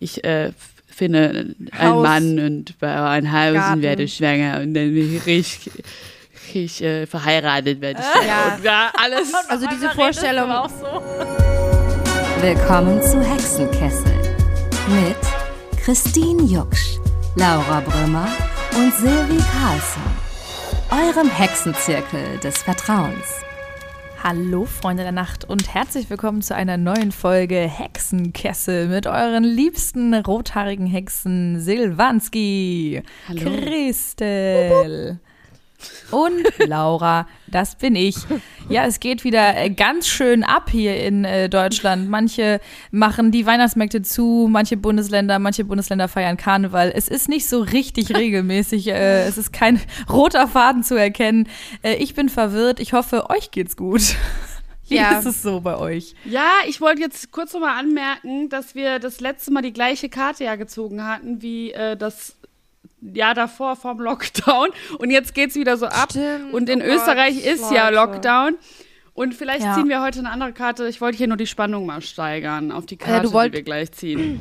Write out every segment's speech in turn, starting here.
ich äh, finde einen Haus. Mann und baue ein Haus Garten. und werde schwanger und dann bin ich richtig, richtig äh, verheiratet werde ich. Ja. Und ja, alles. Also diese Vorstellung. auch so. Willkommen zu Hexenkessel mit Christine Jucksch, Laura Brümmer und Silvi Carlsson. Eurem Hexenzirkel des Vertrauens. Hallo Freunde der Nacht und herzlich willkommen zu einer neuen Folge Hexenkessel mit euren liebsten rothaarigen Hexen Silvanski, Hallo. Christel und Laura. Das bin ich. Ja, es geht wieder äh, ganz schön ab hier in äh, Deutschland. Manche machen die Weihnachtsmärkte zu, manche Bundesländer, manche Bundesländer feiern Karneval. Es ist nicht so richtig regelmäßig. Äh, es ist kein roter Faden zu erkennen. Äh, ich bin verwirrt. Ich hoffe, euch geht's gut. Wie Ja. ist es so bei euch? Ja, ich wollte jetzt kurz noch mal anmerken, dass wir das letzte Mal die gleiche Karte ja gezogen hatten wie äh, das Jahr davor vom Lockdown. Und jetzt geht's wieder so ab. Stimmt. Und in Oh Gott, Österreich ist ja Leute. Lockdown. Und vielleicht Ja. ziehen wir heute eine andere Karte. Ich wollte hier nur die Spannung mal steigern auf die Ja, Karte, du wollt- die wir gleich ziehen.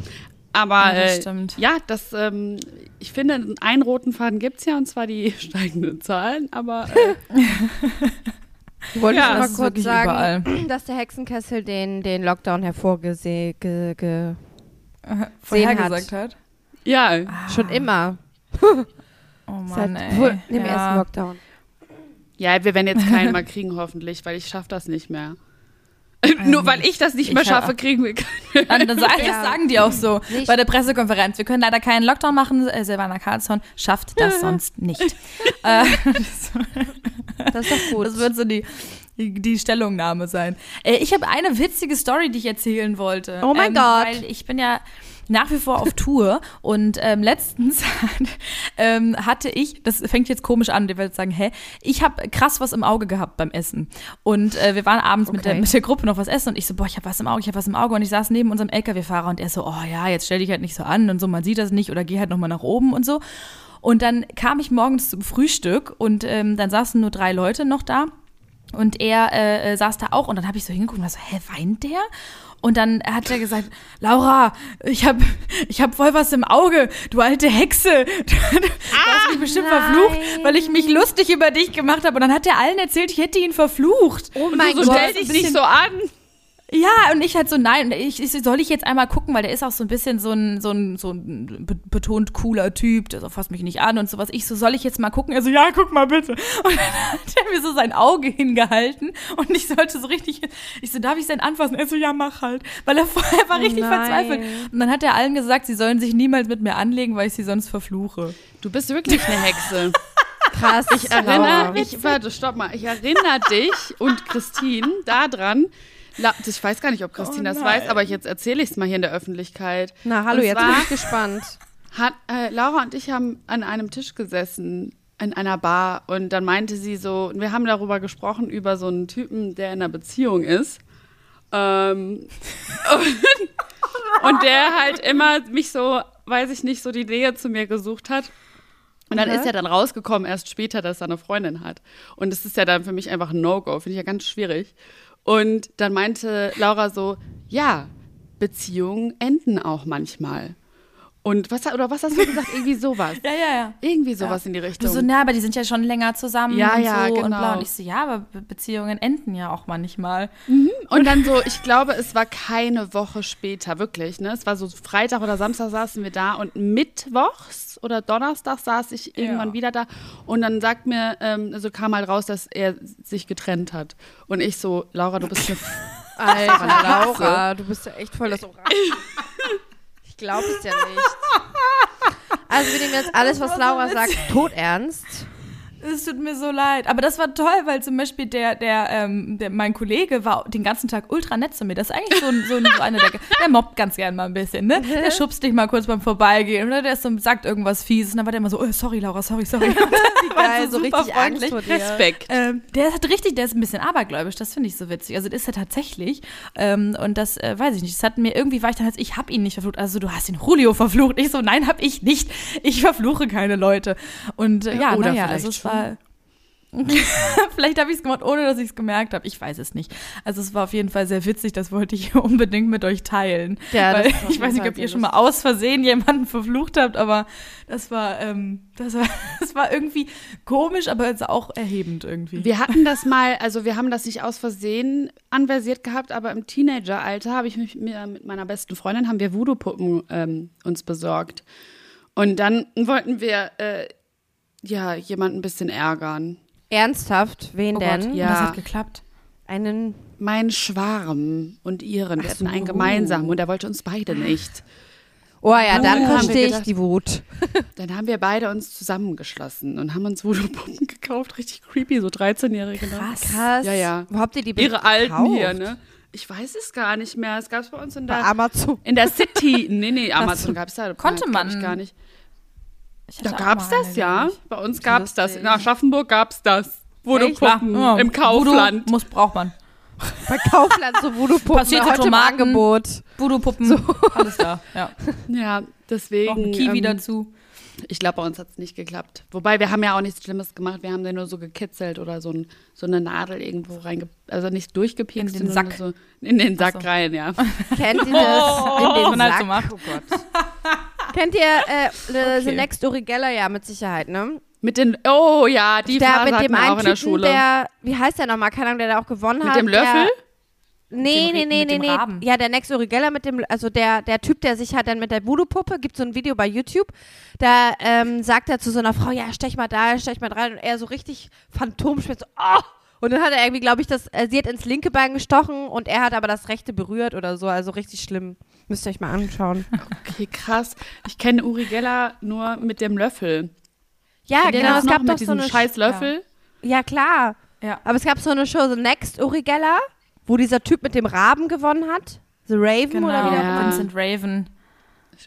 Aber Ja, das äh, stimmt. ja, das, ähm, ich finde, einen roten Faden gibt's ja, und zwar die steigenden Zahlen. Aber äh, Ich wollte Ja, schon mal ist kurz sagen, überall. dass der Hexenkessel den, den Lockdown hervorgesehen ge, ge, Vorhergesagt hat. ja, schon immer. Oh Seit Mann, ey. wohl dem ja. ersten Lockdown. ja, wir werden jetzt keinen mal kriegen, hoffentlich, weil ich schaffe das nicht mehr. Nur weil ich das nicht Ich mehr schaffe, kriegen wir keinen. Dann, dann sagen, Ja. Das sagen die auch so Nicht- bei der Pressekonferenz. Wir können leider keinen Lockdown machen. Äh, Silvana Karlsson schafft das sonst nicht. äh, das, Das ist doch gut. das wird so die, die, die Stellungnahme sein. Äh, ich habe eine witzige Story, die ich erzählen wollte. Oh mein ähm, Gott. Weil ich bin ja nach wie vor auf Tour. Und ähm, letztens ähm, hatte ich, das fängt jetzt komisch an, ihr werdet sagen, hä, ich habe krass was im Auge gehabt beim Essen. Und äh, wir waren abends mit, der, Okay. mit der Gruppe noch was essen und ich so, boah, ich habe was im Auge, ich habe was im Auge. Und ich saß neben unserem LKW-Fahrer und er so, oh ja, jetzt stell dich halt nicht so an und so, man sieht das nicht oder geh halt nochmal nach oben und so. Und dann kam ich morgens zum Frühstück und ähm, dann saßen nur drei Leute noch da und er äh, äh, saß da auch und dann habe ich so hingeguckt und war so, hä, weint der? Und dann hat er gesagt, Laura, ich habe ich hab voll was im Auge, du alte Hexe. Du hast mich bestimmt nein. verflucht, weil ich mich lustig über dich gemacht habe. Und dann hat er allen erzählt, ich hätte ihn verflucht. oh mein so Gott. stell dich nicht so an. Ja, und ich halt so, nein, ich, ich, soll ich jetzt einmal gucken, weil der ist auch so ein bisschen so ein, so ein, so ein be- betont cooler Typ, der so fasst mich nicht an und sowas. Ich so, soll ich jetzt mal gucken? Er so, ja, guck mal bitte. Und dann hat er mir so sein Auge hingehalten und ich sollte so richtig, ich so, darf ich sein anfassen? Er so, ja, mach halt. Weil er vorher war richtig nein. verzweifelt. Und dann hat er allen gesagt, sie sollen sich niemals mit mir anlegen, weil ich sie sonst verfluche. Du bist wirklich eine Hexe. krass. Ich erinnere, ich, warte, stopp mal. Ich erinnere dich und Christine daran. La- Ich weiß gar nicht, ob Christine das weiß, aber jetzt erzähle ich es mal hier in der Öffentlichkeit. Na, hallo, Und jetzt bin ich gespannt. Hat, äh, Laura und ich haben an einem Tisch gesessen in einer Bar und dann meinte sie so, wir haben darüber gesprochen, über so einen Typen, der in einer Beziehung ist. Ähm, und, und der halt immer mich so, weiß ich nicht, so die Nähe zu mir gesucht hat. Und dann Okay. ist ja dann rausgekommen, erst später, dass er eine Freundin hat. Und das ist ja dann für mich einfach ein No-Go, finde ich ja ganz schwierig. Und dann meinte Laura so, ja, Beziehungen enden auch manchmal. Und was, oder was hast du gesagt? Irgendwie sowas. Ja, ja, ja. Irgendwie sowas in die Du Richtung. so, na, aber die sind ja schon länger zusammen Ja, und ja, so und genau. bla. Und ich so, ja, aber Be Beziehungen enden ja auch manchmal. Und dann so, ich glaube, es war keine Woche später, wirklich. Ne? Es war so Freitag oder Samstag saßen wir da und mittwochs oder Donnerstag saß ich irgendwann Ja. wieder da und dann sagt mir, ähm, also kam halt raus, dass er sich getrennt hat. Und ich so, Laura, du bist eine Alter, Laura, du bist ja echt voll das Orakel. Ich glaube es ja nicht. Also wir nehmen jetzt alles, was Laura sagt, todernst. Es tut mir so leid. Aber das war toll, weil zum Beispiel der, der, ähm, der mein Kollege war den ganzen Tag ultra nett zu mir. Das ist eigentlich so, ein, so, ein, so einer, der, der mobbt ganz gern mal ein bisschen, ne? Der schubst dich mal kurz beim Vorbeigehen oder der ist so, sagt irgendwas Fieses und dann war der immer so, oh, sorry, Laura, sorry, sorry. Geil, so super richtig Angst freundlich. vor dir. Respekt. Ähm, der hat richtig, der ist ein bisschen abergläubisch, das finde ich so witzig. Also das ist er tatsächlich. Ähm, und das äh, weiß ich nicht. Das hat mir irgendwie war ich dann als ich habe ihn nicht verflucht. Also du hast den Julio verflucht. Ich so, nein, hab ich nicht. Ich verfluche keine Leute. Und äh, ja, Oder naja, also es schon. War. Vielleicht habe ich es gemacht, ohne dass ich es gemerkt habe. Ich weiß es nicht. Also es war auf jeden Fall sehr witzig. Das wollte ich unbedingt mit euch teilen. Ja, Weil ich weiß nicht, ob ihr schon mal aus Versehen jemanden verflucht habt, aber das war, ähm, das war, das war irgendwie komisch, aber jetzt auch erhebend irgendwie. Wir hatten das mal, also wir haben das nicht aus Versehen anversiert gehabt, aber im Teenageralter habe ich mich mir mit meiner besten Freundin haben wir Voodoo-Puppen ähm, uns besorgt. Und dann wollten wir äh, ja jemanden ein bisschen ärgern. Ernsthaft? Wen oh denn? Gott, Ja. das hat geklappt. Einen. Mein Schwarm und ihren, wir hatten einen so. gemeinsam und er wollte uns beide nicht. Oh ja, dann verstehe ich die Wut. Dann haben wir beide uns zusammengeschlossen und haben uns Voodoo-Puppen gekauft. Richtig creepy, so 13-Jährige. ne? Krass. Ja, ja. Wo habt ihr die Ihre alten gekauft? hier, ne? Ich weiß es gar nicht mehr. Es gab es bei uns in Bei der, Amazon. in der City. Nee, nee, Amazon gab es da. Konnte man. Ich gar nicht. Da auch gab es das, ja. glaub ich. Bei uns gab es das. In Aschaffenburg gab es das. Voodoo-Puppen Ja, im Kaufland. Voodoo muss, braucht man. Bei Kaufland so Voodoo-Puppen. Passierte heute im. Angebot. Voodoo-Puppen, alles da. Ja. Ja, Auch deswegen. ein Kiwi ähm, dazu. Ich glaube, bei uns hat es nicht geklappt. Wobei, wir haben ja auch nichts Schlimmes gemacht. Wir haben den nur so gekitzelt oder so, ein, so eine Nadel irgendwo reinge... Also nicht durchgepiekst. In den Sack. So in den Sack so. rein, ja. Kennt ihr das? Oh, in was den halt Sack? so macht. Oh Gott. Kennt ihr äh, The, Okay. The Next Uri Geller? Ja, mit Sicherheit, ne? Mit den... Oh ja, die der Phase mit dem einen auch in der Typen, Schule. der, wie heißt der nochmal? Keine Ahnung, der da auch gewonnen mit hat. dem Löffel? Der, Nee, Mit dem nee, nee, mit nee, nee. Ja, der Next Uri Geller mit dem, also der, der Typ, der sich halt dann mit der Voodoo-Puppe, gibt so ein Video bei YouTube, da ähm, sagt er zu so einer Frau, ja, stech mal da, stech mal rein und er so richtig phantomschmerz, so, oh! Und dann hat er irgendwie, glaube ich, das, äh, sie hat ins linke Bein gestochen und er hat aber das rechte berührt oder so, also richtig schlimm. Müsst ihr euch mal anschauen. Okay, krass. Ich kenne Uri Geller nur mit dem Löffel. Ja, Kennt genau, das es gab noch doch mit so diesem eine scheiß Löffel. Ja, klar. Ja. Aber es gab so eine Show, so Next Uri Geller, wo dieser Typ mit dem Raben gewonnen hat. The Raven Genau, oder wie der Ja. Vincent Raven.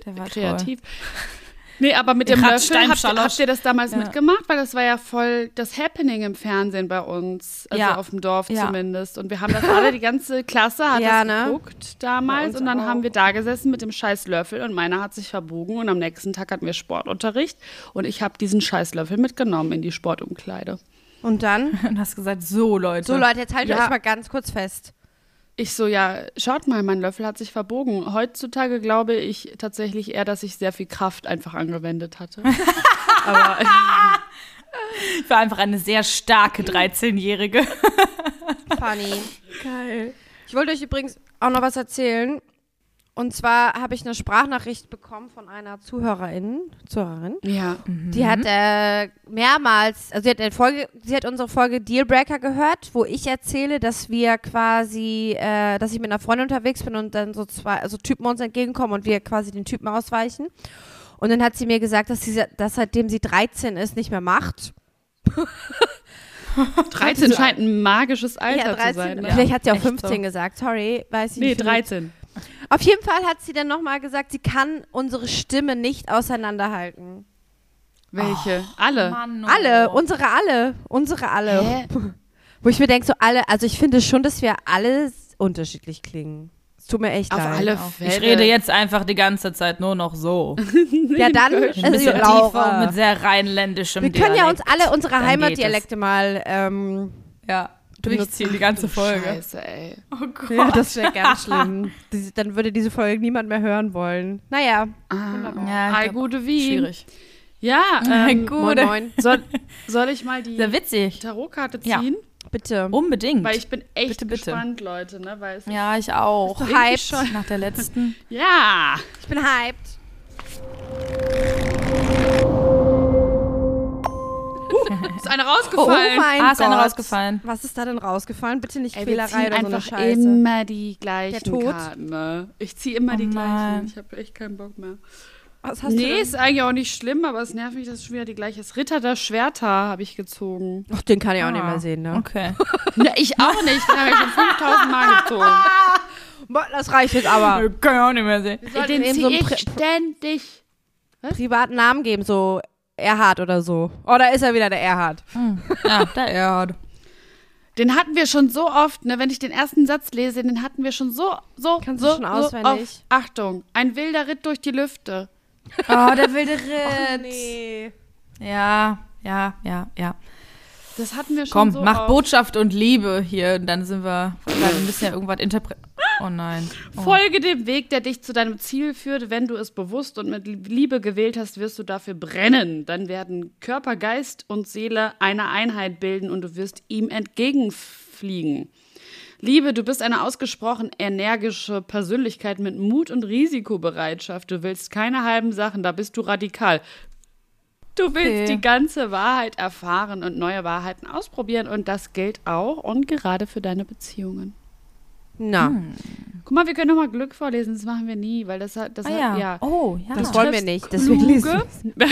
Der war Kreativ. Nee, aber mit dem Löffel, habt, habt ihr das damals Ja. mitgemacht? Weil das war ja voll das Happening im Fernsehen bei uns. Also Ja. auf dem Dorf Ja. zumindest. Und wir haben das alle, die ganze Klasse hat Ja, das ne? geguckt damals. Und dann auch. haben wir da gesessen mit dem scheiß Löffel und meiner hat sich verbogen. Und am nächsten Tag hatten wir Sportunterricht. Und ich habe diesen scheiß Löffel mitgenommen in die Sportumkleide. Und dann? Und hast gesagt, so Leute. So Leute, jetzt haltet Ja. euch mal ganz kurz fest. Ich so, ja, schaut mal, mein Löffel hat sich verbogen. Heutzutage glaube ich tatsächlich eher, dass ich sehr viel Kraft einfach angewendet hatte. Aber Ich war einfach eine sehr starke 13-Jährige. Funny. Geil. Ich wollte euch übrigens auch noch was erzählen. Und zwar habe ich eine Sprachnachricht bekommen von einer Zuhörerin, Zuhörerin. ja, Die hat äh, mehrmals, also sie hat, eine Folge, sie hat unsere Folge Dealbreaker gehört, wo ich erzähle, dass wir quasi, äh, dass ich mit einer Freundin unterwegs bin und dann so zwei, also Typen uns entgegenkommen und wir quasi den Typen ausweichen. Und dann hat sie mir gesagt, dass sie das seitdem sie 13 ist nicht mehr macht. 13 scheint ein magisches Alter zu sein. Ne? Vielleicht hat sie auch echt 15 so. gesagt, sorry, weiß ich Nee, nicht. 13. Auf jeden Fall hat sie dann nochmal gesagt, sie kann unsere Stimme nicht auseinanderhalten. Welche? Alle. Mann, oh. Alle, unsere alle, unsere alle. Hä? Wo ich mir denke, so alle, also ich finde schon, dass wir alle unterschiedlich klingen. Es tut mir echt Auf leid. alle. Fälle. Ich rede jetzt einfach die ganze Zeit nur noch so. Ja, dann, Ein also bisschen Laura. tiefer mit sehr rheinländischem Wir können ja uns Dialekt. alle unsere Heimatdialekte mal, ähm, Ja, durchziehen die ganze Folge. Scheiße, ey. Oh Gott. ja, das wäre ganz schlimm. Die- Dann würde diese Folge niemand mehr hören wollen. Naja, Ah, Ja, glaub, gute wie. Schwierig. Ja, ähm, Gut. moin moin, soll, soll ich mal die Sehr witzig. Tarotkarte Ja. ziehen? bitte. Unbedingt. Weil ich bin echt Bitte, bitte. gespannt, Leute, ne? Weil es ja, ich auch. Hyped? Nach der letzten. ja. Ich bin hyped. Ist eine Oh, rausgefallen. mein ah, ist Gott. einer rausgefallen. Was ist da denn rausgefallen? Bitte nicht Ey, Quälerei oder so eine einfach Scheiße. immer die gleichen Der Tod? Karten. Ne? Ich ziehe immer Oh die Mann. gleichen. Ich habe echt keinen Bock mehr. Was hast nee, ist eigentlich auch nicht schlimm, aber es nervt mich, dass es schon wieder die gleiche ist. Ritter der Schwerter habe ich gezogen. Ach, den kann ich auch Ah. nicht mehr sehen, ne? Okay. Ne, ich auch nicht. Den habe ich schon 5000 Mal gezogen. Boah, Das reicht jetzt aber. Kann ich auch nicht mehr sehen. Den ziehe so einen ich ständig. privaten Namen geben, so Erhard oder so. Oder ist er wieder der Erhard? Ja, der Erd. Den hatten wir schon so oft, ne? Wenn ich den ersten Satz lese, den hatten wir schon so, so, Kannst du so, schon so auswendig? oft. Achtung, ein wilder Ritt durch die Lüfte. Oh, der wilde Ritt. Nee. Ja, ja, ja, ja. Das hatten wir schon Komm, so mach oft. Botschaft und Liebe hier. Und dann sind wir. Weil wir müssen ja irgendwas interpretieren. Oh nein. Oh. Folge dem Weg, der dich zu deinem Ziel führt. Wenn du es bewusst und mit Liebe gewählt hast, wirst du dafür brennen. Dann werden Körper, Geist und Seele eine Einheit bilden und du wirst ihm entgegenfliegen. Liebe, du bist eine ausgesprochen energische Persönlichkeit mit Mut und Risikobereitschaft. Du willst keine halben Sachen, da bist du radikal. Du willst Okay. die ganze Wahrheit erfahren und neue Wahrheiten ausprobieren und das gilt auch und gerade für deine Beziehungen. Na, Guck mal, wir können noch mal Glück vorlesen, das machen wir nie, weil das hat, das Ah, hat, ja. ja. Oh, ja. das wollen wir nicht. Deswegen lesen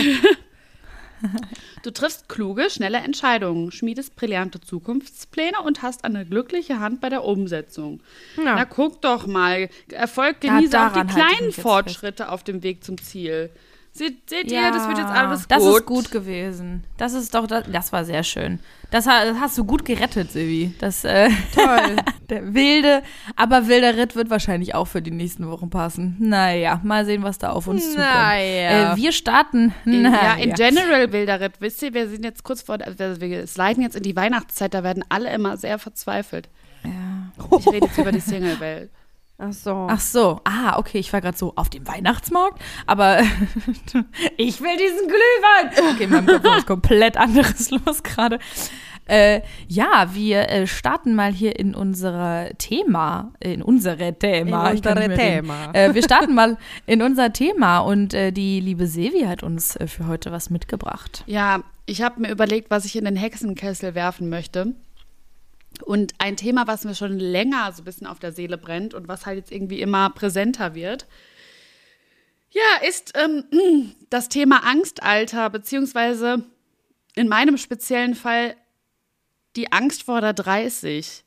Du triffst kluge, schnelle Entscheidungen, schmiedest brillante Zukunftspläne und hast eine glückliche Hand bei der Umsetzung. Ja. Na, guck doch mal. Erfolg Ja, genieße auch die kleinen Fortschritte auf dem Weg zum Ziel. Seht, seht Ja, ihr, das wird jetzt alles Das gut. ist gut gewesen. Das ist doch, das, das war sehr schön. Das, das hast du gut gerettet, Silvi. Das, äh, Toll. der wilde, aber wilder Ritt wird wahrscheinlich auch für die nächsten Wochen passen. Naja, mal sehen, was da auf uns zukommt. Naja. Äh, wir starten. In, naja. ja, in general, Wilderit. Wisst ihr, wir sind jetzt kurz vor, also wir sliden jetzt in die Weihnachtszeit, da werden alle immer sehr verzweifelt. Ja. Ich rede jetzt über die Single-Welt. Ach so. Ach so, ah, okay, ich war gerade so auf dem Weihnachtsmarkt, aber ich will diesen Glühwein. Okay, in meinem Kopf ist was komplett anderes los gerade. Äh, ja, wir äh, starten mal hier in unser Thema, in unsere Thema. In unsere. Thema. Äh, wir starten mal in unser Thema und äh, die liebe Silvi hat uns äh, für heute was mitgebracht. Ja, ich habe mir überlegt, was ich in den Hexenkessel werfen möchte. Und ein Thema, was mir schon länger so ein bisschen auf der Seele brennt und was halt jetzt irgendwie immer präsenter wird, ja, ist ähm, das Thema Angstalter, beziehungsweise in meinem speziellen Fall die Angst vor der 30.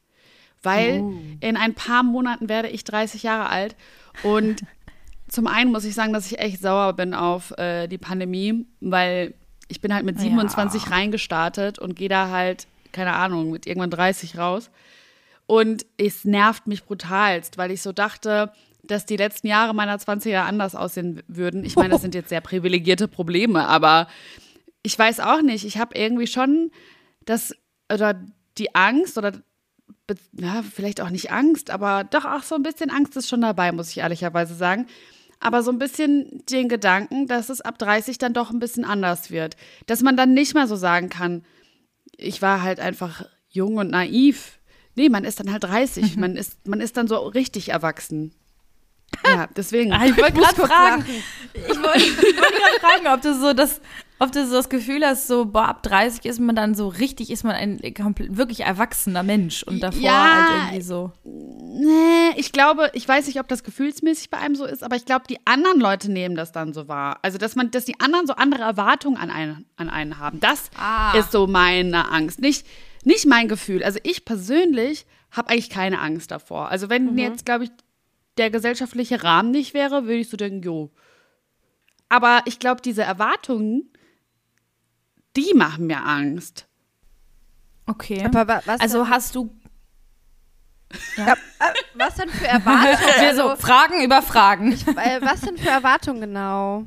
Weil in ein paar Monaten werde ich 30 Jahre alt und zum einen muss ich sagen, dass ich echt sauer bin auf äh, die Pandemie, weil ich bin halt mit 27 reingestartet und gehe da halt, keine Ahnung, mit irgendwann 30 raus. Und es nervt mich brutalst, weil ich so dachte, dass die letzten Jahre meiner 20er anders aussehen würden. Ich meine, das sind jetzt sehr privilegierte Probleme, aber ich weiß auch nicht. Ich habe irgendwie schon das oder die Angst oder ja, vielleicht auch nicht Angst, aber doch auch so ein bisschen Angst ist schon dabei, muss ich ehrlicherweise sagen. Aber so ein bisschen den Gedanken, dass es ab 30 dann doch ein bisschen anders wird. Dass man dann nicht mehr so sagen kann, ich war halt einfach jung und naiv. Nee, man ist dann halt 30. Man ist, man ist dann so richtig erwachsen. Ja, deswegen. Ah, ich wollte gerade fragen. lachen. Ich wollte ich wollte gerade fragen, ob du so das, ob du so das Gefühl hast, so boah, ab 30 ist man dann so richtig, ist man ein wirklich erwachsener Mensch und davor Ja, halt irgendwie so. Nee, ich glaube, ich weiß nicht, ob das gefühlsmäßig bei einem so ist, aber ich glaube, die anderen Leute nehmen das dann so wahr. Also, dass man, dass die anderen so andere Erwartungen an einen, an einen haben. Das Ah. ist so meine Angst. Nicht, nicht mein Gefühl. Also ich persönlich habe eigentlich keine Angst davor. Also wenn jetzt, glaube ich, der gesellschaftliche Rahmen nicht wäre, würde ich so denken, jo. Aber ich glaube, diese Erwartungen, die machen mir Angst. Okay. Aber wa- was, also denn, hast du äh, was denn für Erwartungen? wir so Also, Fragen über Fragen. äh, was denn für Erwartungen genau?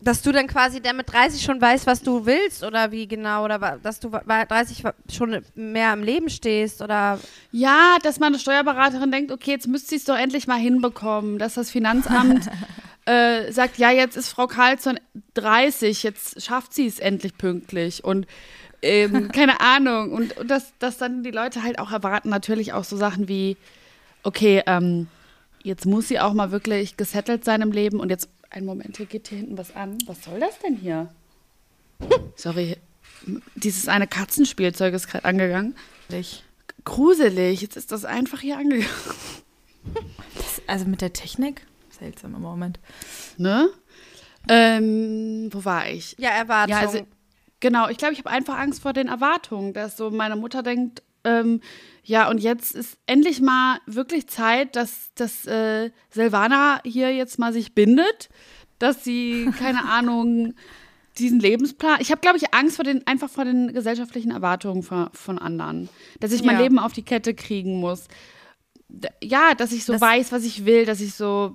Dass du dann quasi der mit 30 schon weißt, was du willst oder wie genau? Oder dass du bei 30 wa- schon mehr im Leben stehst oder Ja, dass meine Steuerberaterin denkt, okay, jetzt müsst ihr es doch endlich mal hinbekommen, dass das Finanzamt äh, sagt, ja, jetzt ist Frau Karlsson 30, jetzt schafft sie es endlich pünktlich und ähm, keine Ahnung. Und, und dass, dass dann die Leute halt auch erwarten, natürlich auch so Sachen wie, okay, ähm, jetzt muss sie auch mal wirklich gesettelt sein im Leben und jetzt, einen Moment, hier geht hier hinten was an. Was soll das denn hier? Sorry, dieses eine Katzenspielzeug ist gerade angegangen. Gruselig, jetzt ist das einfach hier angegangen. Also mit der Technik? Seltsamer Moment. Ne? Ähm, wo war ich? ja, Erwartungen. Ja, also, genau, ich glaube, ich habe einfach Angst vor den Erwartungen, dass so meine Mutter denkt, ähm, ja, und jetzt ist endlich mal wirklich Zeit, dass, dass äh, Silvana hier jetzt mal sich bindet, dass sie, keine Ahnung, diesen Lebensplan. Ich habe, glaube ich, Angst vor den, einfach vor den gesellschaftlichen Erwartungen von, von anderen. Dass ich mein Ja. Leben auf die Kette kriegen muss. D- Ja, dass ich so Das- weiß, was ich will, dass ich so,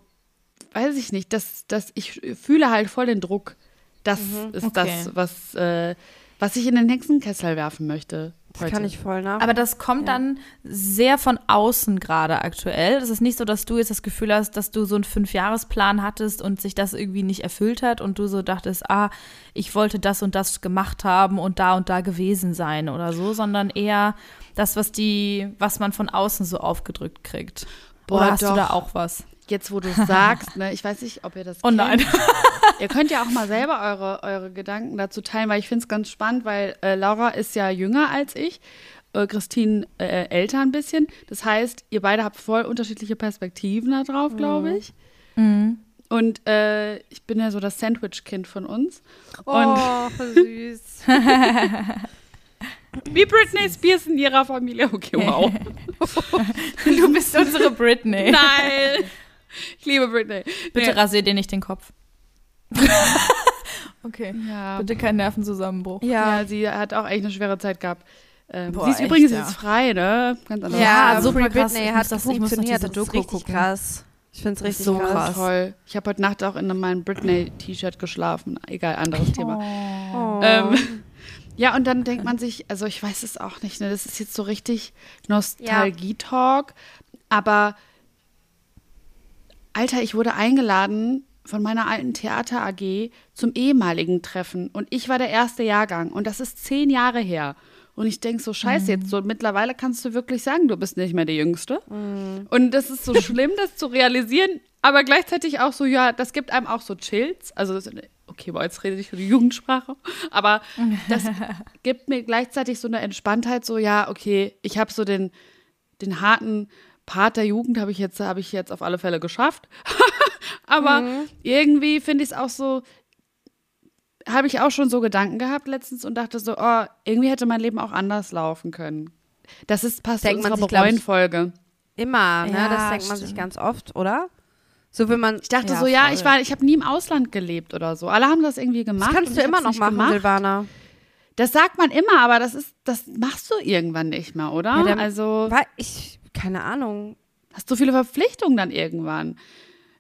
weiß ich nicht, dass, dass ich fühle halt voll den Druck. Das ist Okay. das, was, äh, was ich in den Hexenkessel werfen möchte. Das heute. kann ich voll nach. Aber das kommt dann sehr von außen gerade aktuell. Das ist nicht so, dass du jetzt das Gefühl hast, dass du so einen Fünfjahresplan hattest und sich das irgendwie nicht erfüllt hat und du so dachtest, ah, ich wollte das und das gemacht haben und da und da gewesen sein oder so, sondern eher das, was die, was man von außen so aufgedrückt kriegt. Boah, oder hast doch. du da auch was? Jetzt, wo du es sagst, ne, ich weiß nicht, ob ihr das Oh nein. kennt. Ihr könnt ja auch mal selber eure, eure Gedanken dazu teilen, weil ich finde es ganz spannend, weil äh, Laura ist ja jünger als ich, äh, Christine äh, älter ein bisschen. Das heißt, ihr beide habt voll unterschiedliche Perspektiven da drauf, glaube ich. Und äh, ich bin ja so das Sandwich-Kind von uns. Und oh, süß. wie Britney Spears in ihrer Familie. Okay, wow. Du bist unsere Britney. Nein. Ich liebe Britney. Bitte Nee. rasier dir nicht den Kopf. okay. Ja. Bitte keinen Nervenzusammenbruch. Ja, Ja, sie hat auch echt eine schwere Zeit gehabt. Ähm, Boah, sie ist echt, übrigens ja. jetzt frei, ne? Ganz anders. ja, Ja, super super krass. Britney Ich hat das- ich muss noch funktioniert. Das ist Doku richtig gucken. krass. Ich finde es richtig so krass. krass. Toll. Ich habe heute Nacht auch in meinem Britney-T-Shirt geschlafen. Egal, anderes Thema. Oh. Ähm, ja, und dann denkt man sich, also ich weiß es auch nicht, ne? Das ist jetzt so richtig Nostalgie-Talk. Aber Alter, ich wurde eingeladen von meiner alten Theater AG zum ehemaligen Treffen. Und ich war der erste Jahrgang. Und das ist zehn Jahre her. Und ich denke so, scheiße, jetzt so mittlerweile kannst du wirklich sagen, du bist nicht mehr der Jüngste. Und das ist so schlimm, das zu realisieren, aber gleichzeitig auch so, ja, das gibt einem auch so Chills. Also, das, okay, boah, jetzt rede ich für die Jugendsprache, aber das gibt mir gleichzeitig so eine Entspanntheit, so, ja, okay, ich habe so den, den harten Part der Jugend habe ich jetzt, habe ich jetzt auf alle Fälle geschafft. aber irgendwie finde ich es auch so, habe ich auch schon so Gedanken gehabt letztens und dachte so, oh, irgendwie hätte mein Leben auch anders laufen können. Das ist passt zu Denkt man unserer sich, Bereuen-Folge. Immer, ne? Ja, das denkt man sich stimmt. ganz oft, oder? So will man. Ich dachte Ja, so, ja, voll. ich war, ich habe nie im Ausland gelebt oder so. Alle haben das irgendwie gemacht. Das kannst du immer noch machen, gemacht. Silvana. Das sagt man immer, aber das ist, das machst du irgendwann nicht mehr, oder? Ja, also Weil ich, keine Ahnung. hast du viele Verpflichtungen dann irgendwann.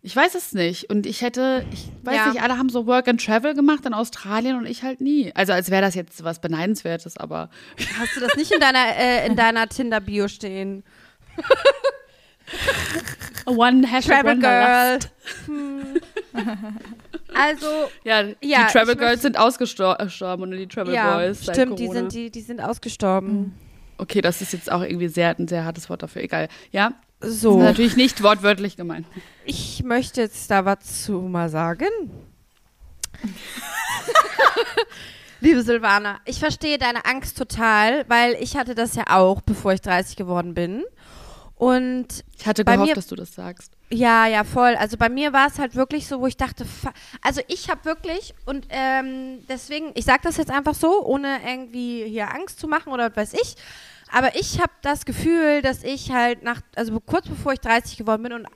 Ich weiß es nicht. Und ich hätte, ich weiß Ja. nicht, alle haben so Work and Travel gemacht in Australien und ich halt nie. Also als wäre das jetzt was Beneidenswertes, aber Hast du das nicht in deiner, äh, in deiner Tinder-Bio stehen? One Hashtag Travel Girl. Hm. Also, Ja, Ja, die Travel Girls möchte- sind ausgestorben und die Travel ja, Boys stimmt, die sind, die, die sind ausgestorben. Okay, das ist jetzt auch irgendwie sehr, ein sehr hartes Wort dafür. Egal. Ja, So, natürlich nicht wortwörtlich gemeint. ich möchte jetzt da was zu mal sagen. Liebe Silvana, ich verstehe deine Angst total, weil ich hatte das ja auch, bevor ich 30 geworden bin. Und Ich hatte gehofft, mir- dass du das sagst. Ja, ja, voll. Also bei mir war es halt wirklich so, wo ich dachte, also ich habe wirklich und ähm, deswegen, ich sage das jetzt einfach so, ohne irgendwie hier Angst zu machen oder was weiß ich. Aber ich habe das Gefühl, dass ich halt nach, also kurz bevor ich 30 geworden bin und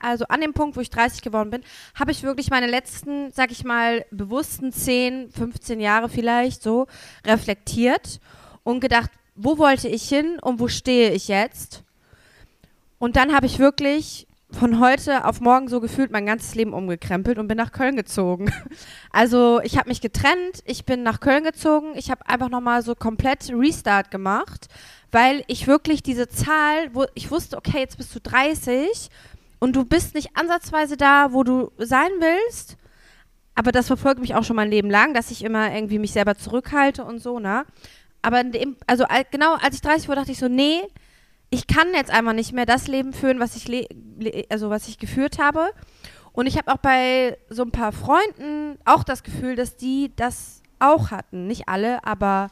also an dem Punkt, wo ich 30 geworden bin, habe ich wirklich meine letzten, sag ich mal, bewussten 10, 15 Jahre vielleicht so reflektiert und gedacht, wo wollte ich hin und wo stehe ich jetzt? Und dann habe ich wirklich von heute auf morgen so gefühlt mein ganzes Leben umgekrempelt und bin nach Köln gezogen. Also ich habe mich getrennt, ich bin nach Köln gezogen, ich habe einfach nochmal so komplett Restart gemacht, weil ich wirklich diese Zahl, wo ich wusste, okay, jetzt bist du 30 und du bist nicht ansatzweise da, wo du sein willst. Aber das verfolgt mich auch schon mein Leben lang, dass ich immer irgendwie mich selber zurückhalte und so, ne? Aber dem, also al- genau als ich 30 wurde, dachte ich so, nee, ich kann jetzt einfach nicht mehr das Leben führen, was ich, also was ich geführt habe. Und ich habe auch bei so ein paar Freunden auch das Gefühl, dass die das auch hatten. Nicht alle, aber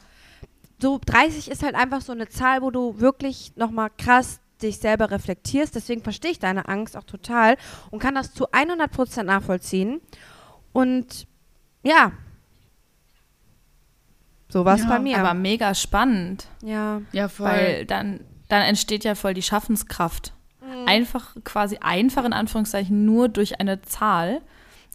so 30 ist halt einfach so eine Zahl, wo du wirklich nochmal krass dich selber reflektierst. Deswegen verstehe ich deine Angst auch total und kann das zu 100% nachvollziehen. Und ja, so war es Ja, bei mir. Aber mega spannend, ja. Ja, voll. weil dann, dann entsteht ja voll die Schaffenskraft. Einfach, quasi einfach in Anführungszeichen nur durch eine Zahl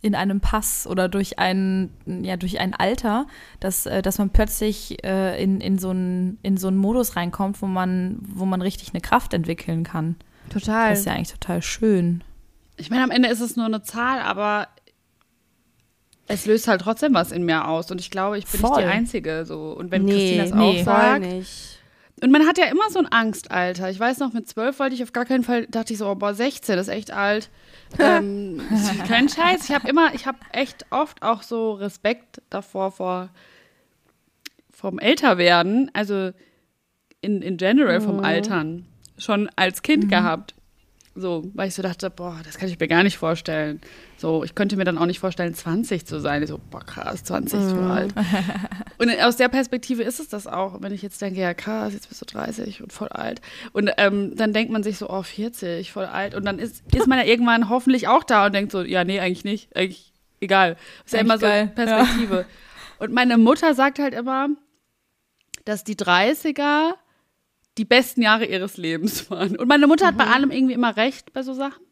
in einem Pass oder durch ein, ja, durch ein Alter, dass, äh, dass man plötzlich äh, in, in, so einen, in so einen Modus reinkommt, wo man, wo man richtig eine Kraft entwickeln kann. Total. Das ist ja eigentlich total schön. ich meine, am Ende ist es nur eine Zahl, aber es löst halt trotzdem was in mir aus. Und ich glaube, ich bin Voll. nicht die Einzige. So. Und wenn Nee, Christine das nee. auch Voll sagt. Und man hat ja immer so ein Angstalter. Ich weiß noch, mit zwölf wollte ich auf gar keinen Fall, dachte ich so, oh, boah, 16, das ist echt alt. ähm, kein Scheiß. Ich habe immer, ich habe echt oft auch so Respekt davor, vor vom Älterwerden, also in, in general vom Altern, schon als Kind gehabt. So, weil ich so dachte, boah, das kann ich mir gar nicht vorstellen. So, ich könnte mir dann auch nicht vorstellen, 20 zu sein. Ich so, boah, krass, 20, so alt. Und aus der Perspektive ist es das auch. Wenn ich jetzt denke, ja krass, jetzt bist du 30 und voll alt. Und ähm, dann denkt man sich so, oh, 40, voll alt. Und dann ist, ist man ja irgendwann hoffentlich auch da und denkt so, ja, nee, eigentlich nicht. Eigentlich egal. Ist ja immer so geil, Perspektive. Und meine Mutter sagt halt immer, dass die 30er die besten Jahre ihres Lebens waren. Und meine Mutter hat bei allem irgendwie immer recht bei so Sachen.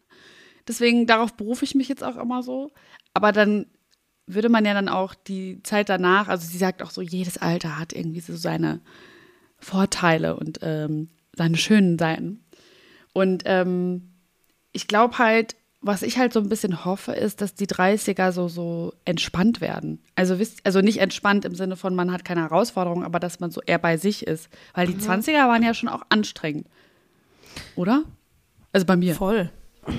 Deswegen, darauf berufe ich mich jetzt auch immer so. Aber dann würde man ja dann auch die Zeit danach, also sie sagt auch so, jedes Alter hat irgendwie so seine Vorteile und ähm, seine schönen Seiten. Und ähm, ich glaube halt, was ich halt so ein bisschen hoffe, ist, dass die 30er so, so entspannt werden. Also, wisst, also nicht entspannt im Sinne von, man hat keine Herausforderung, aber dass man so eher bei sich ist. Weil die 20er waren ja schon auch anstrengend. Oder? Also bei mir. Voll.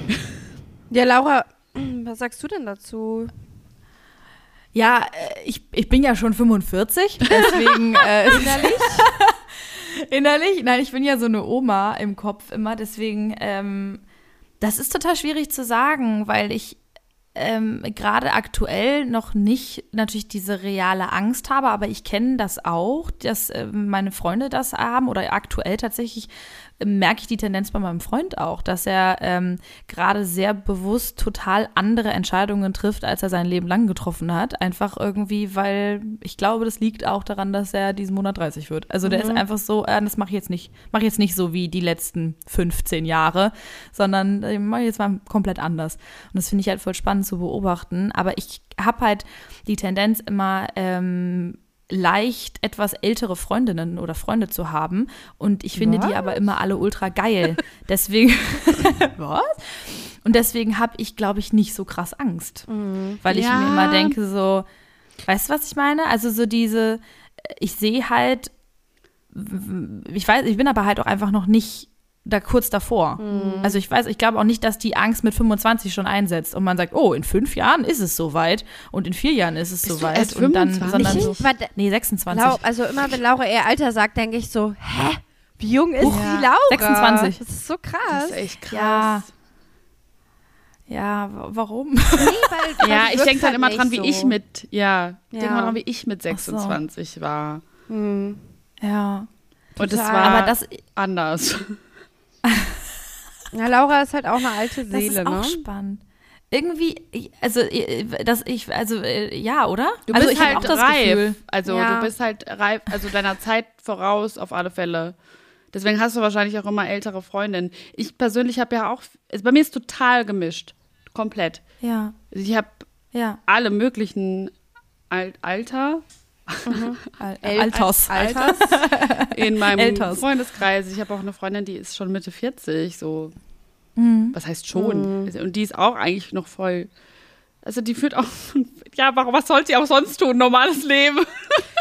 Ja, Laura, was sagst du denn dazu? Ja, äh, ich, ich bin ja schon 45, deswegen äh, innerlich. innerlich, nein, ich bin ja so eine Oma im Kopf immer, deswegen, ähm, das ist total schwierig zu sagen, weil ich ähm, gerade aktuell noch nicht natürlich diese reale Angst habe, aber ich kenne das auch, dass ähm, meine Freunde das haben oder aktuell tatsächlich merke ich die Tendenz bei meinem Freund auch, dass er ähm, gerade sehr bewusst total andere Entscheidungen trifft, als er sein Leben lang getroffen hat. Einfach irgendwie, weil ich glaube, das liegt auch daran, dass er diesen Monat 30 wird. Also der ist einfach so, äh, das mache ich jetzt nicht, mache ich jetzt nicht so wie die letzten 15 Jahre, sondern äh, mache ich jetzt mal komplett anders. Und das finde ich halt voll spannend zu beobachten. Aber ich habe halt die Tendenz immer ähm, leicht etwas ältere Freundinnen oder Freunde zu haben und ich finde die aber immer alle ultra geil. Deswegen was? Und deswegen habe ich glaube ich nicht so krass Angst, weil ich Ja. mir immer denke so, weißt du was ich meine? Also so diese ich sehe halt ich weiß, ich bin aber halt auch einfach noch nicht da kurz davor. Also ich weiß, ich glaube auch nicht, dass die Angst mit 25 schon einsetzt und man sagt, oh, in fünf Jahren ist es soweit und in vier Jahren ist es Bist soweit erst und dann, 25? sondern so, nee, 26. Lau, also immer wenn Laura ihr Alter sagt, denke ich so, hä? Wie jung ist Ja. die Laura? 26. Das ist so krass. Das ist echt krass. Ja. Ja, wa- warum? Nee, weil, Ja, ich denke dann immer halt dran, wie nicht ich so. mit, ja, ich denke Ja. mal dran, wie ich mit so. 26 war. Hm. Ja. Und es war Aber das, anders. Ja, Laura ist halt auch eine alte das Seele, ist auch ne? spannend. Irgendwie, also, äh, das ich, also, äh, ja, oder? Du also, bist ich hab halt auch das reif. Gefühl. Also Ja. du bist halt reif, also deiner Zeit voraus auf alle Fälle. Deswegen hast du wahrscheinlich auch immer ältere Freundinnen. Ich persönlich habe ja auch, also bei mir ist total gemischt. Komplett. Ja, Also ich habe ja. alle möglichen Al Alter Al El- Alters. Alters. in meinem Älters. Freundeskreis. Ich habe auch eine Freundin, die ist schon Mitte 40, so. Mhm. Was heißt schon? Und die ist auch eigentlich noch voll. Also die führt auch, ja, warum, was soll sie auch sonst tun? Normales Leben.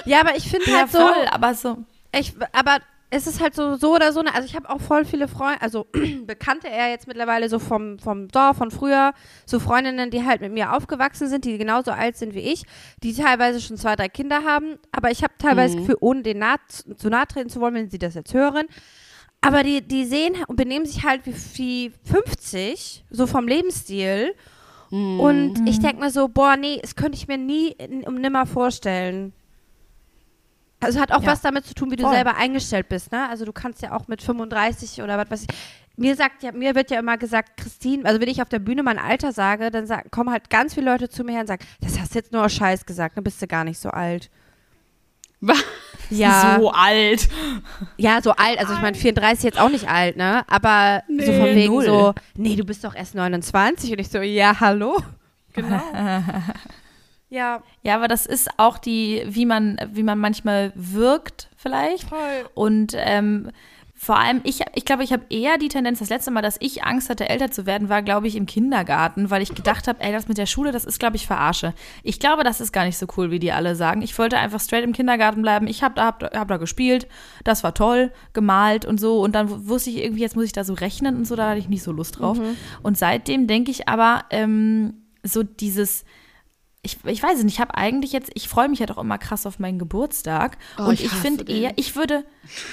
Ja, aber ich finde Ja, halt so, voll, aber so. ich, aber es ist halt so, so oder so, ne? also ich habe auch voll viele Freunde, also Bekannte eher jetzt mittlerweile so vom, vom Dorf, von früher, so Freundinnen, die halt mit mir aufgewachsen sind, die genauso alt sind wie ich, die teilweise schon zwei, drei Kinder haben, aber ich habe teilweise das Gefühl, ohne denen nah, zu nahe treten zu wollen, wenn sie das jetzt hören, aber die, die sehen und benehmen sich halt wie, wie 50, so vom Lebensstil. Und ich denke mir so, boah, nee, das könnte ich mir nie um nimmer vorstellen. Also hat auch Ja. was damit zu tun, wie du Voll. selber eingestellt bist, ne? Also du kannst ja auch mit 35 oder was weiß ich. Mir sagt ja, mir wird ja immer gesagt, Christine, also wenn ich auf der Bühne mein Alter sage, dann sag, kommen halt ganz viele Leute zu mir her und sagen, das hast du jetzt nur aus Scheiß gesagt, dann bist du gar nicht so alt. Ja, So alt. ja, so alt. Also ich meine, 34 jetzt auch nicht alt, ne? Aber so von Nee, wegen null. so, nee, du bist doch erst 29 und ich so, ja, hallo. Genau. ja, Ja, aber das ist auch die, wie man, wie man manchmal wirkt, vielleicht. voll. Und ähm, Vor allem, ich, ich glaube, ich habe eher die Tendenz, das letzte Mal, dass ich Angst hatte, älter zu werden, war, glaube ich, im Kindergarten, weil ich gedacht habe, ey, das mit der Schule, das ist, glaube ich, verarsche. Ich glaube, das ist gar nicht so cool, wie die alle sagen. Ich wollte einfach straight im Kindergarten bleiben. Ich habe da, hab, hab da gespielt, das war toll, gemalt und so. Und dann wusste ich irgendwie, jetzt muss ich da so rechnen und so, da hatte ich nicht so Lust drauf. Mhm. Und seitdem denke ich aber, ähm, so dieses ich, ich weiß nicht, ich habe eigentlich jetzt, ich freue mich ja doch immer krass auf meinen Geburtstag. Oh, und ich, ich finde eher, ich würde,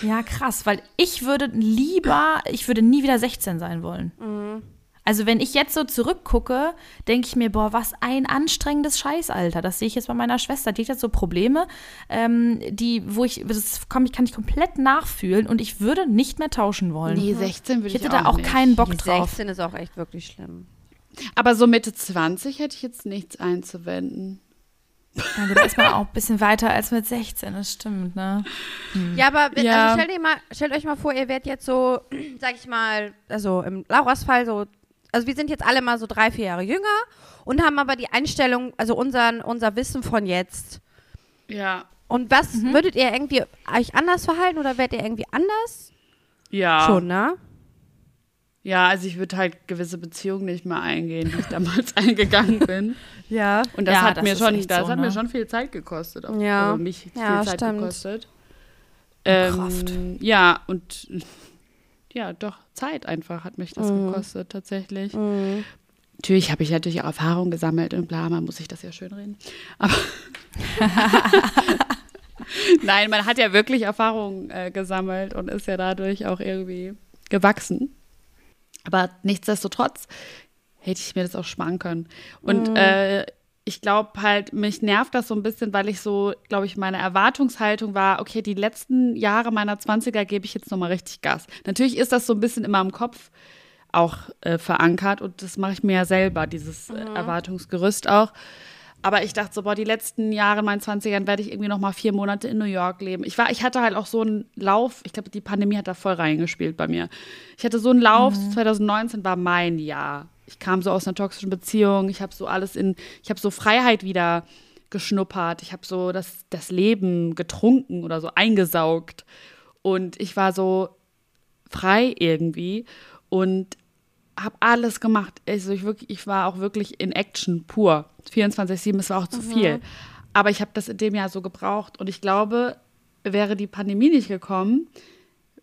ja krass, weil ich würde lieber, ich würde nie wieder 16 sein wollen. Mhm. Also wenn ich jetzt so zurückgucke, denke ich mir, boah, was ein anstrengendes Scheißalter. Das sehe ich jetzt bei meiner Schwester. Die hat jetzt so Probleme, ähm, die, wo ich, das kann, kann ich komplett nachfühlen und ich würde nicht mehr tauschen wollen. Nee, 16 würde ich Ich hätte da auch nicht. keinen Bock drauf. 16 ist auch echt wirklich schlimm. Aber so Mitte 20 hätte ich jetzt nichts einzuwenden. Ja, gut, ist man auch ein bisschen weiter als mit 16, das stimmt, ne? Hm. Ja, aber ja. Also stellt, mal, stellt, euch mal vor, ihr werdet jetzt so, sag ich mal, also im Lauras Fall so, also wir sind jetzt alle mal so drei, vier Jahre jünger und haben aber die Einstellung, also unseren, unser Wissen von jetzt. Ja. Und was mhm. würdet ihr irgendwie euch anders verhalten oder werdet ihr irgendwie anders? Ja. Schon, ne? Ja, also ich würde halt gewisse Beziehungen nicht mehr eingehen, die ich damals eingegangen bin. Ja. Und das ja, hat das mir schon, das so, hat ne? mir schon viel Zeit gekostet. Auch. Ja. Also mich viel ja, Zeit stimmt. gekostet. Kraft. Ähm, ja, und ja, doch, Zeit einfach hat mich das Mhm. gekostet, tatsächlich. Mhm. Natürlich habe ich natürlich auch Erfahrung gesammelt und bla, man muss sich das ja schön reden. Aber Nein, man hat ja wirklich Erfahrung äh, gesammelt und ist ja dadurch auch irgendwie gewachsen. Aber nichtsdestotrotz hätte ich mir das auch sparen können. Und Mhm. äh, ich glaube halt, mich nervt das so ein bisschen, weil ich so, glaube ich, meine Erwartungshaltung war, okay, die letzten Jahre meiner 20er gebe ich jetzt nochmal richtig Gas. Natürlich ist das so ein bisschen in meinem Kopf auch äh, verankert und das mache ich mir ja selber, dieses äh, Erwartungsgerüst auch. Aber ich dachte so, boah, die letzten Jahre in meinen 20ern werde ich irgendwie noch mal vier Monate in New York leben. Ich, war, ich hatte halt auch so einen Lauf, ich glaube, die Pandemie hat da voll reingespielt bei mir. Ich hatte so einen Lauf, 2019 war mein Jahr. Ich kam so aus einer toxischen Beziehung, ich habe so alles in, ich habe so Freiheit wieder geschnuppert, ich habe so das, das Leben getrunken oder so eingesaugt. Und ich war so frei irgendwie und habe alles gemacht. Also ich, wirklich, ich war auch wirklich in Action pur. 24-7, es war auch zu viel. Aber ich habe das in dem Jahr so gebraucht. Und ich glaube, wäre die Pandemie nicht gekommen,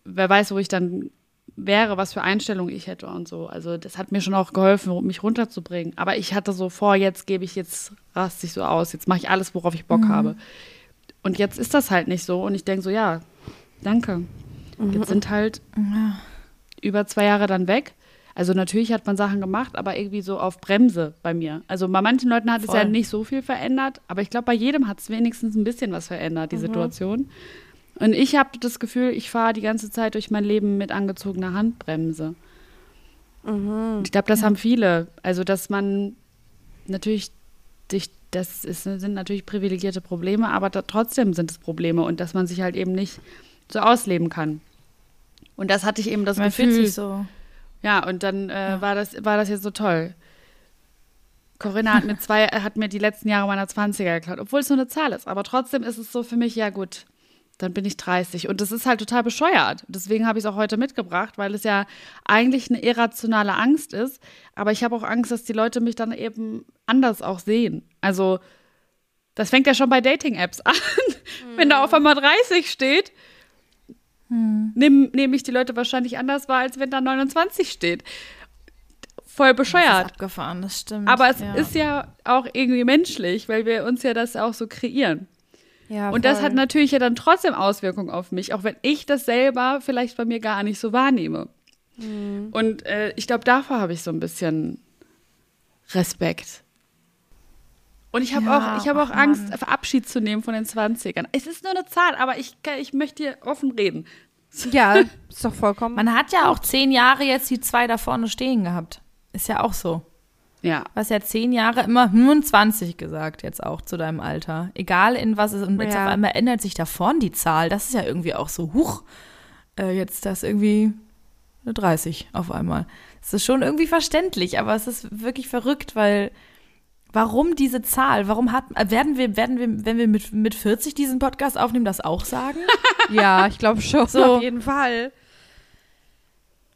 wer weiß, wo ich dann wäre, was für Einstellungen ich hätte und so. Also das hat mir schon auch geholfen, mich runterzubringen. Aber ich hatte so vor, jetzt gebe ich, jetzt raste ich so aus, jetzt mache ich alles, worauf ich Bock habe. Und jetzt ist das halt nicht so. Und ich denke so, ja, danke. Jetzt sind halt über zwei Jahre dann weg. Also natürlich hat man Sachen gemacht, aber irgendwie so auf Bremse bei mir. Also bei manchen Leuten hat es ja Voll. nicht so viel verändert, aber ich glaube, bei jedem hat es wenigstens ein bisschen was verändert, die Situation. Und ich habe das Gefühl, ich fahre die ganze Zeit durch mein Leben mit angezogener Handbremse. Und ich glaube, das haben viele. Also, dass man natürlich sich, das ist, sind natürlich privilegierte Probleme, aber da, trotzdem sind es Probleme und dass man sich halt eben nicht so ausleben kann. Und das hatte ich eben das Man fühlt Gefühl. sich so. Ja, und dann äh, war, das, war das jetzt so toll. Corinna hat mir zwei, hat mir die letzten Jahre meiner 20er geklaut, obwohl es nur eine Zahl ist. Aber trotzdem ist es so für mich, ja gut, dann bin ich 30. Und das ist halt total bescheuert. Deswegen habe ich es auch heute mitgebracht, weil es ja eigentlich eine irrationale Angst ist. Aber ich habe auch Angst, dass die Leute mich dann eben anders auch sehen. Also, das fängt ja schon bei Dating-Apps an. Wenn da auf einmal 30 steht, nehme nehm ich die Leute wahrscheinlich anders wahr, als wenn da 29 steht. Voll Das bescheuert. abgefahren, das stimmt. Aber es ja. ist ja auch irgendwie menschlich, weil wir uns ja das auch so kreieren. Ja, Und das hat natürlich ja dann trotzdem Auswirkungen auf mich, auch wenn ich das selber vielleicht bei mir gar nicht so wahrnehme. Mhm. Und äh, ich glaube, davor habe ich so ein bisschen Respekt. Und ich habe Ja, auch, ich habe auch Angst. Abschied zu nehmen von den 20ern. Es ist nur eine Zahl, aber ich, ich möchte hier offen reden. Ja, ist doch vollkommen. Man hat ja auch zehn Jahre jetzt die zwei da vorne stehen gehabt. Ist ja auch so. Ja. Du hast ja zehn Jahre immer 25 gesagt, jetzt auch zu deinem Alter. Egal in was es ist. Und jetzt Ja. auf einmal ändert sich da vorne die Zahl. Das ist ja irgendwie auch so, huch, äh, jetzt das irgendwie eine 30 auf einmal. Das ist schon irgendwie verständlich, aber es ist wirklich verrückt, weil warum diese Zahl? Warum hat, äh, werden wir, werden wir, wenn wir mit, mit 40 diesen Podcast aufnehmen, das auch sagen? ja, ich glaube schon. So. Auf jeden Fall.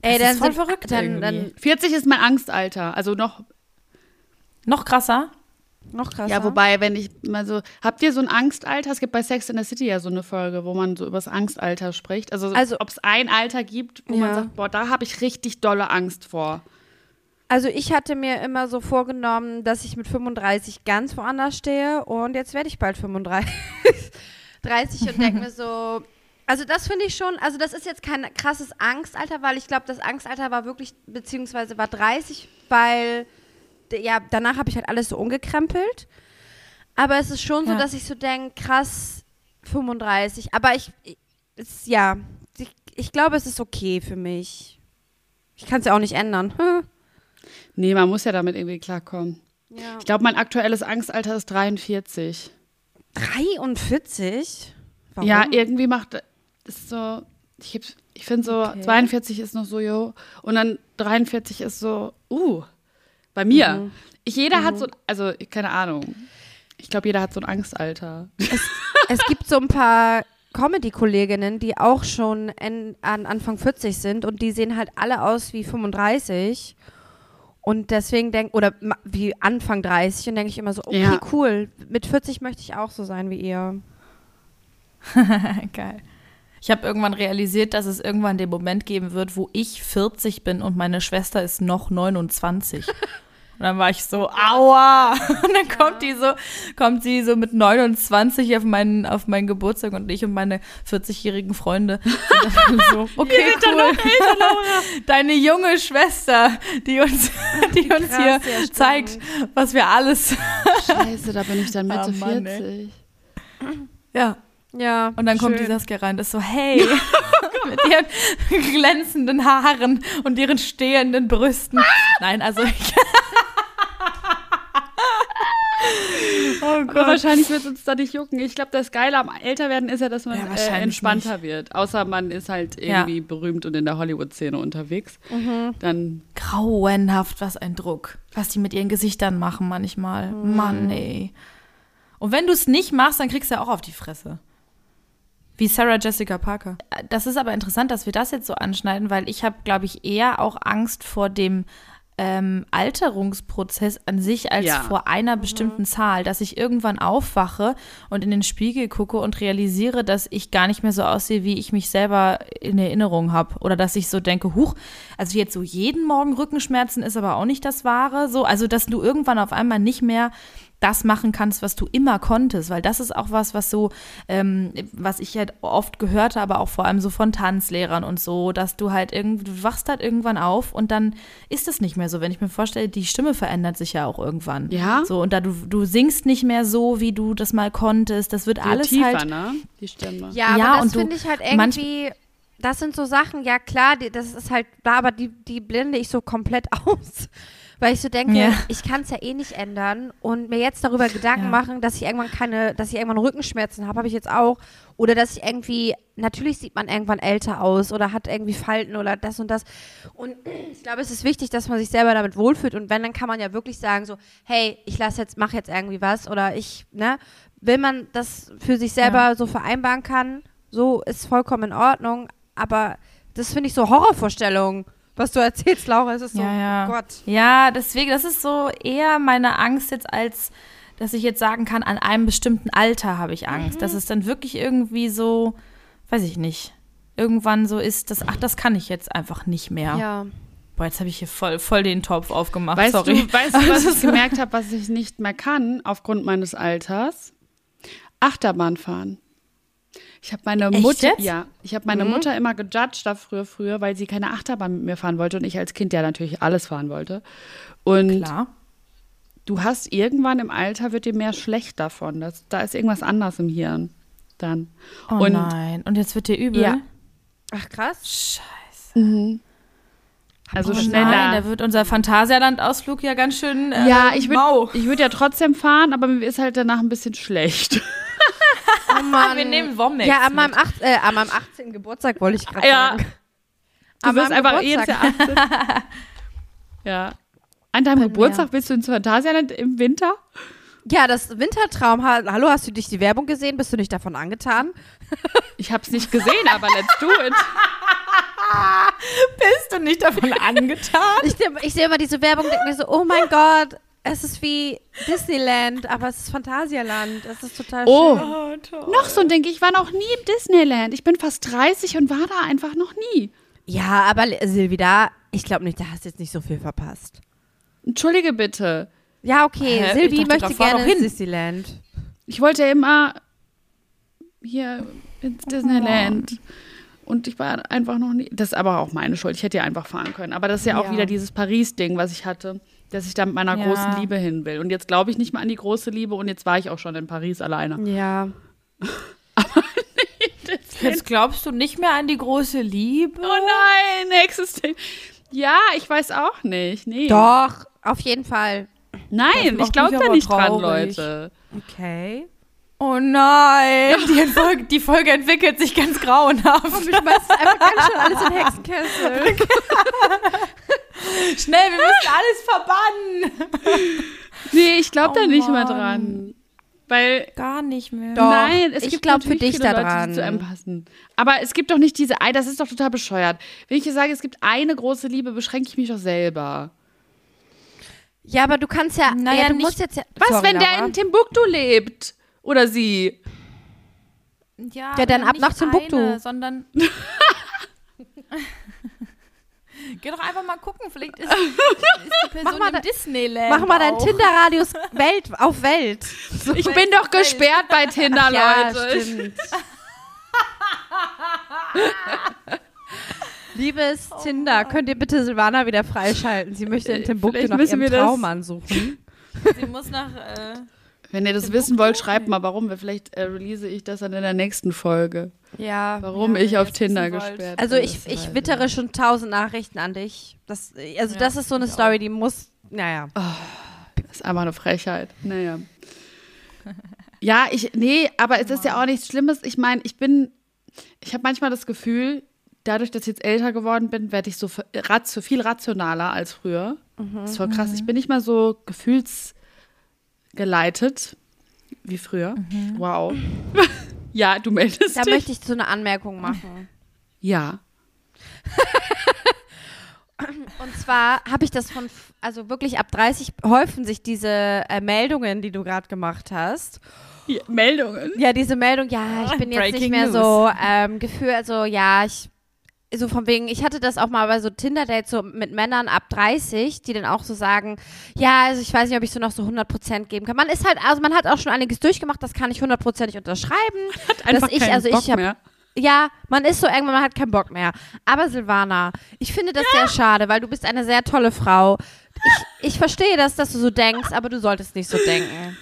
Ey, Das dann ist voll sind, verrückt dann, irgendwie. dann 40 ist mein Angstalter. Also noch, Noch krasser. noch krasser. ja, wobei, wenn ich mal so, habt ihr so ein Angstalter? Es gibt bei Sex in the City ja so eine Folge, wo man so über das Angstalter spricht. Also, Also- ob es ein Alter gibt, wo Ja. man sagt, boah, da habe ich richtig dolle Angst vor. Also ich hatte mir immer so vorgenommen, dass ich mit 35 ganz woanders stehe und jetzt werde ich bald 35. 30 und denke mir so, also das finde ich schon, also das ist jetzt kein krasses Angstalter, weil ich glaube, das Angstalter war wirklich, beziehungsweise war 30, weil, ja, danach habe ich halt alles so umgekrempelt. Aber es ist schon so, Ja. dass ich so denke, krass, 35. Aber ich, ich es, ja, ich, ich glaube, es ist okay für mich. Ich kann es ja auch nicht ändern. Hm. Nee, man muss ja damit irgendwie klarkommen. Ja. Ich glaube, mein aktuelles Angstalter ist 43. 43? Warum? Ja, irgendwie macht ist so, ich, ich finde so, Okay. 42 ist noch so, jo, und dann 43 ist so, uh, bei mir. Mhm. Ich, jeder hat so, also, keine Ahnung. Ich glaube, jeder hat so ein Angstalter. es gibt so ein paar Comedy-Kolleginnen, die auch schon en, an Anfang 40 sind und die sehen halt alle aus wie 35. Und deswegen denke, oder wie Anfang 30 und denke ich immer so, okay, Ja. cool. Mit 40 möchte ich auch so sein wie ihr. Geil. Ich habe irgendwann realisiert, dass es irgendwann den Moment geben wird, wo ich 40 bin und meine Schwester ist noch 29. Und dann war ich so, aua! Und dann kommt die so, kommt sie so mit 29 auf meinen, auf meinen Geburtstag und ich und meine 40-jährigen Freunde sind dann so, okay, cool. Deine junge Schwester, die uns, die uns Krass, hier zeigt, was wir alles. Scheiße, da bin ich dann Mitte Ah, Mann, ey. 40. Ja. Ja. Und dann kommt die schön. Saskia rein, das ist so, hey, mit ihren glänzenden Haaren und ihren stehenden Brüsten. Nein, also ich. oh Aber wahrscheinlich wird es uns da nicht jucken. Ich glaube, das Geile am Älterwerden ist ja, dass man Ja, äh, entspannter wird. Außer man ist halt Ja. irgendwie berühmt und in der Hollywood-Szene unterwegs. Dann, Grauenhaft, was ein Druck. Was die mit ihren Gesichtern machen manchmal. Mann, ey. Und wenn du es nicht machst, dann kriegst du ja auch auf die Fresse. Wie Sarah Jessica Parker. Das ist aber interessant, dass wir das jetzt so anschneiden, weil ich habe, glaube ich, eher auch Angst vor dem ähm, Alterungsprozess an sich als Ja. vor einer bestimmten Zahl, dass ich irgendwann aufwache und in den Spiegel gucke und realisiere, dass ich gar nicht mehr so aussehe, wie ich mich selber in Erinnerung habe. Oder dass ich so denke, huch, also jetzt so jeden Morgen Rückenschmerzen ist aber auch nicht das Wahre. So, also dass du irgendwann auf einmal nicht mehr das machen kannst, was du immer konntest, weil das ist auch was, was so, ähm, was ich halt oft gehört habe, auch vor allem so von Tanzlehrern und so, dass du halt irgendwie, du wachst halt irgendwann auf und dann ist es nicht mehr so. Wenn ich mir vorstelle, die Stimme verändert sich ja auch irgendwann. Ja. So, und da du, du singst nicht mehr so, wie du das mal konntest, das wird wird alles tiefer, halt. ne? Die Stimme. Ja, Ja, aber das finde ich halt manch- irgendwie, das sind so Sachen, ja klar, die, das ist halt da, aber die, die blende ich so komplett aus. Weil ich so denke, Ja. ich kann es ja eh nicht ändern und mir jetzt darüber Gedanken Ja. machen, dass ich irgendwann keine, dass ich irgendwann Rückenschmerzen habe, habe ich jetzt auch. Oder dass ich irgendwie, natürlich sieht man irgendwann älter aus oder hat irgendwie Falten oder das und das. Und ich glaube, es ist wichtig, dass man sich selber damit wohlfühlt. Und wenn, dann kann man ja wirklich sagen, so, hey, ich lasse jetzt, mache jetzt irgendwie was oder ich, ne, will man das für sich selber so vereinbaren kann, so ist vollkommen in Ordnung. Aber das finde ich so Horrorvorstellungen, was du erzählst, Laura. Es ist so, Ja, ja. oh Gott. Ja, deswegen, das ist so eher meine Angst jetzt als, dass ich jetzt sagen kann, an einem bestimmten Alter habe ich Angst. Dass es dann wirklich irgendwie so, weiß ich nicht, irgendwann so ist, dass, ach, das kann ich jetzt einfach nicht mehr. Ja. Boah, jetzt habe ich hier voll, voll den Topf aufgemacht, Weißt sorry. du, weißt du, was ich gemerkt habe, was ich nicht mehr kann aufgrund meines Alters? Achterbahn fahren. Ich habe meine Echt Mutter, jetzt? ja, ich habe meine Mutter immer gejudged da früher, früher, weil sie keine Achterbahn mit mir fahren wollte und ich als Kind ja natürlich alles fahren wollte. Und Klar. du hast irgendwann im Alter wird dir mehr schlecht davon. Das, da ist irgendwas anders im Hirn dann. Oh und nein. Und jetzt wird dir übel? Ja. Ach krass. Scheiße. also Oh schneller. Nein, da wird unser Phantasialand-Ausflug ja ganz schön äh, ja, ich würde ich würd ja trotzdem fahren, aber mir ist halt danach ein bisschen schlecht. Oh Mann. Wir nehmen Womex Ja, an meinem, mit. acht, äh, an meinem 18. Geburtstag wollte ich gerade Ja. sagen. Du An meinem einfach Geburtstag. Jahr 18. ja. An deinem mir. Geburtstag willst du ins Phantasialand im Winter? Ja, das Wintertraum. Ha- Hallo, hast du dich die Werbung gesehen? Bist du nicht davon angetan? Ich habe es nicht gesehen, aber let's do it. Bist du nicht davon angetan? Ich, seh- ich sehe immer diese Werbung und denke mir so, oh mein Gott, es ist wie Disneyland, aber es ist Phantasialand. Es ist total Oh. schön. Oh, toll. Noch so ein Ding, ich war noch nie im Disneyland. Ich bin fast 30 und war da einfach noch nie. Ja, aber Silvi, da, ich glaube nicht, da hast du jetzt nicht so viel verpasst. Entschuldige bitte. Ja, okay, Hä? Silvi Ich dachte, möchte gerne hin. Disneyland. Ich wollte immer hier ins Disneyland. Und ich war einfach noch nie. Das ist aber auch meine Schuld. Ich hätte ja einfach fahren können. Aber das ist ja auch Ja. wieder dieses Paris-Ding, was ich hatte, dass ich da mit meiner Ja. großen Liebe hin will. Und jetzt glaube ich nicht mehr an die große Liebe und jetzt war ich auch schon in Paris alleine. Ja. Jetzt glaubst du nicht mehr an die große Liebe? Oh nein, nächstes Ding. Ja, ich weiß auch nicht. Nee. Doch, auf jeden Fall. Nein, ich glaube da aber nicht dran, traurig. Leute. Okay. Oh nein, die Folge, die Folge entwickelt sich ganz grauenhaft. Ich schmeiß einfach ganz schön alles in Hexenkessel. Schnell, wir müssen alles verbannen. Nee, ich glaube da Oh nicht mehr Mann. dran. Weil Gar nicht mehr. Doch, Nein, es ich gibt glaub für dich viele da Leute, dran. die zu einem passen. Aber es gibt doch nicht diese, Ei, das ist doch total bescheuert. Wenn ich hier sage, es gibt eine große Liebe, beschränke ich mich doch selber. Ja, aber du kannst ja, Naja, ja, du nicht- musst jetzt ja. Was, Sorry, wenn der Laura. in Timbuktu lebt? Oder sie? Ja, Ja, dann ab nicht nach Timbuktu. Eine, sondern. Geh doch einfach mal gucken, vielleicht ist, ist die Person mal im da- Disneyland. Mach mal deinen auch. Tinder-Radius Welt auf Welt. So Ich bin doch gesperrt bei Tinder, ja, Leute. stimmt. Liebes Tinder, könnt ihr bitte Silvana wieder freischalten? Sie möchte in Timbuktu nach müssen ihrem Traummann suchen. Sie muss nach. Äh, Wenn ihr das wissen wollt, schreibt mal, warum. Vielleicht äh, release ich das dann in der nächsten Folge. Ja. Warum Ja, ich auf Tinder gesperrt Also bin. ich, Das ich weiß wittere schon tausend Nachrichten an dich. Das, also Ja, das ist so eine ich Story, die muss, naja. Das ist einfach eine Frechheit. Naja. Ja, ich, nee, aber es ist ja auch nichts Schlimmes. Ich meine, ich bin, ich habe manchmal das Gefühl, dadurch, dass ich jetzt älter geworden bin, werde ich so ratio, viel rationaler als früher. Das ist voll krass. Ich bin nicht mehr so gefühlsgeleitet wie früher. Wow. ja, du meldest Da dich. möchte ich so eine Anmerkung machen. ja. Und zwar habe ich das von, also wirklich ab 30 häufen sich diese äh, Meldungen, die du gerade gemacht hast. ja. Meldungen. Ja, diese Meldung, ja, ich bin jetzt nicht Breaking mehr News. so ähm, Gefühl, also ja, ich so von wegen, ich hatte das auch mal bei so Tinder-Dates so mit Männern ab 30, die dann auch so sagen, ja, also ich weiß nicht, ob ich so noch so 100% geben kann. Man ist halt, also man hat auch schon einiges durchgemacht, das kann ich hundertprozentig unterschreiben. Einfach dass ich, keinen also Bock ich habe mehr. ja, man ist so irgendwann, man hat keinen Bock mehr. Aber Silvana, ich finde das sehr schade, weil du bist eine sehr tolle Frau. Ich, ich verstehe das, dass du so denkst, aber du solltest nicht so denken.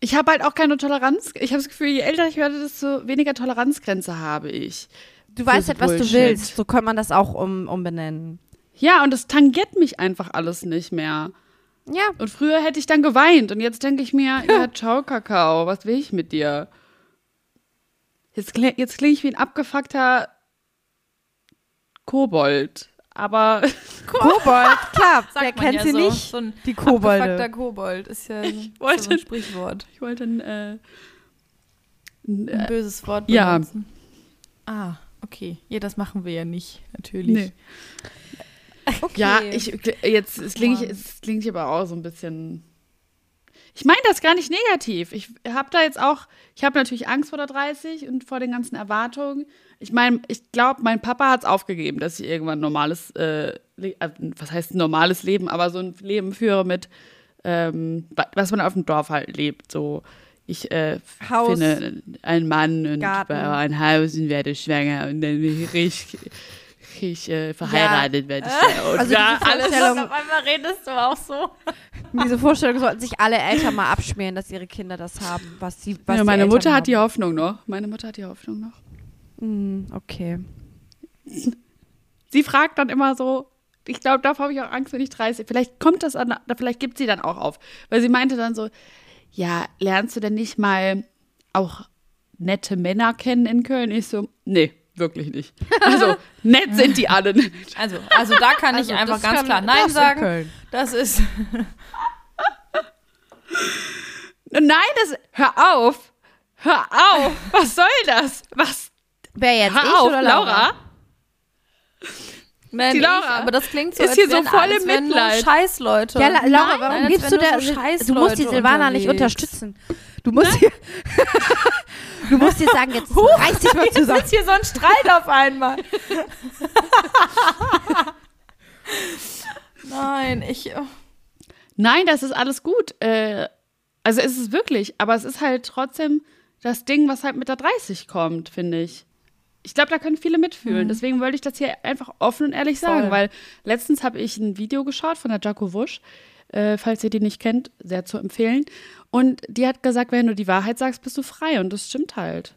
Ich habe halt auch keine Toleranz. Ich habe das Gefühl, je älter ich werde, desto weniger Toleranzgrenze habe ich. Du weißt halt, was du Bullshit. willst. So kann man das auch um, umbenennen. Ja, und das tangiert mich einfach alles nicht mehr. Ja, Und früher hätte ich dann geweint und jetzt denke ich mir, ja, ciao, Kakao, was will ich mit dir? Jetzt, kling, jetzt klinge ich wie ein abgefuckter Kobold. Aber Kobold, klar, wer kennt ja sie so. nicht? So ein Die abgefuckter Kobolde. Kobold ist ja ist wollte- so ein Sprichwort. ich wollte ein, äh, ein, Ein äh, böses Wort ja. benutzen. Ah, okay. Ja, das machen wir ja nicht, natürlich. nee. Okay. Ja, ich jetzt es klingt, ich, es klingt aber auch so ein bisschen. Ich meine das gar nicht negativ. Ich habe da jetzt auch, ich habe natürlich Angst vor der 30 und vor den ganzen Erwartungen. Ich meine, ich glaube, mein Papa hat es aufgegeben, dass ich irgendwann ein normales, äh, äh, was heißt ein normales Leben, aber so ein Leben führe mit, ähm, wa- was man auf dem Dorf halt lebt. So, ich äh, Haus, finde einen Mann und Garten. baue ein Haus und werde schwanger und dann bin ich richtig, richtig äh, verheiratet werde ich. dann. Und Also ja, diese alles Vorstellung, einmal redest du auch so. diese Vorstellung sollten sich alle Eltern mal abschmieren, dass ihre Kinder das haben, was sie, was ja, meine Mutter haben. hat die Hoffnung noch. Meine Mutter hat die Hoffnung noch. Hm, okay. Sie fragt dann immer so, ich glaube, davor habe ich auch Angst, wenn ich 30. Vielleicht kommt das an, vielleicht gibt sie dann auch auf. Weil sie meinte dann so, ja, lernst du denn nicht mal auch nette Männer kennen in Köln? Ich so, nee, wirklich nicht. Also, nett sind die alle nicht. Also, also da kann Also, ich einfach ganz klar Nein in sagen. Köln. Das ist. Nein, das, hör auf. Hör auf. Was soll das? Was? Wer jetzt Hör ich auf, oder Laura? Laura? Nein, Die ich, Laura aber das klingt so, ist als hier so wären voll im Mitleid. Scheißleute. Ja, La Laura, Nein, warum gibst du der. so Du musst die Silvana nicht unterwegs. unterstützen. Du musst ihr. du musst ihr sagen, jetzt reiß dich mal Jetzt zusammen. ist hier so ein Streit auf einmal. Nein, ich. oh. Nein, das ist alles gut. Äh, also ist es wirklich, aber es ist halt trotzdem das Ding, was halt mit der 30 kommt, finde ich. Ich glaube, da können viele mitfühlen. Deswegen wollte ich das hier einfach offen und ehrlich sagen, Voll. weil letztens habe ich ein Video geschaut von der Jaco Wusch, äh, falls ihr die nicht kennt, sehr zu empfehlen. Und die hat gesagt, wenn du die Wahrheit sagst, bist du frei. Und das stimmt halt.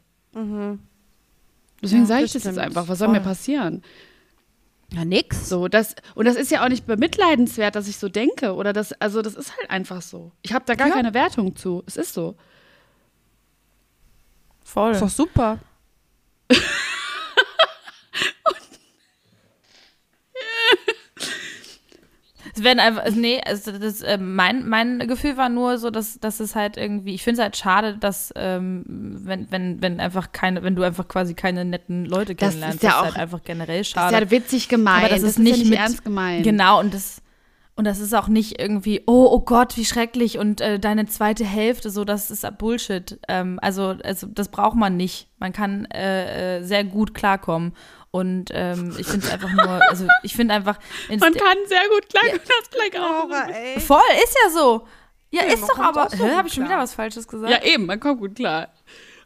Deswegen sage ich das jetzt einfach. Was soll Voll. mir passieren? Ja, nix. So, das, und das ist ja auch nicht bemitleidenswert, dass ich so denke. Oder das, also das ist halt einfach so. Ich habe da gar Ja. keine Wertung zu. Es ist so. Voll. Ist doch super. Es werden einfach, also nee, also das, äh, mein, mein Gefühl war nur so, dass, dass es halt irgendwie, ich finde es halt schade, dass, ähm, wenn, wenn, wenn einfach keine, wenn du einfach quasi keine netten Leute Das kennenlernst, ist ja ist auch- halt einfach generell Das schade. ist ja witzig gemeint. Aber das das ist nicht ja nicht mit- ernst gemeint. Genau, und das, und das ist auch nicht irgendwie, oh, oh Gott, wie schrecklich und äh, deine zweite Hälfte, so, das ist Bullshit. Ähm, also, also, das braucht man nicht. Man kann äh, äh, sehr gut klarkommen. Und ähm, ich finde es einfach nur, also ich finde einfach, Man kann sehr gut klar das gleich auch. ey. voll, ist ja so. Ja, Ja, ist doch aber, so habe ich schon wieder was Falsches gesagt? Ja, eben, man kommt gut klar.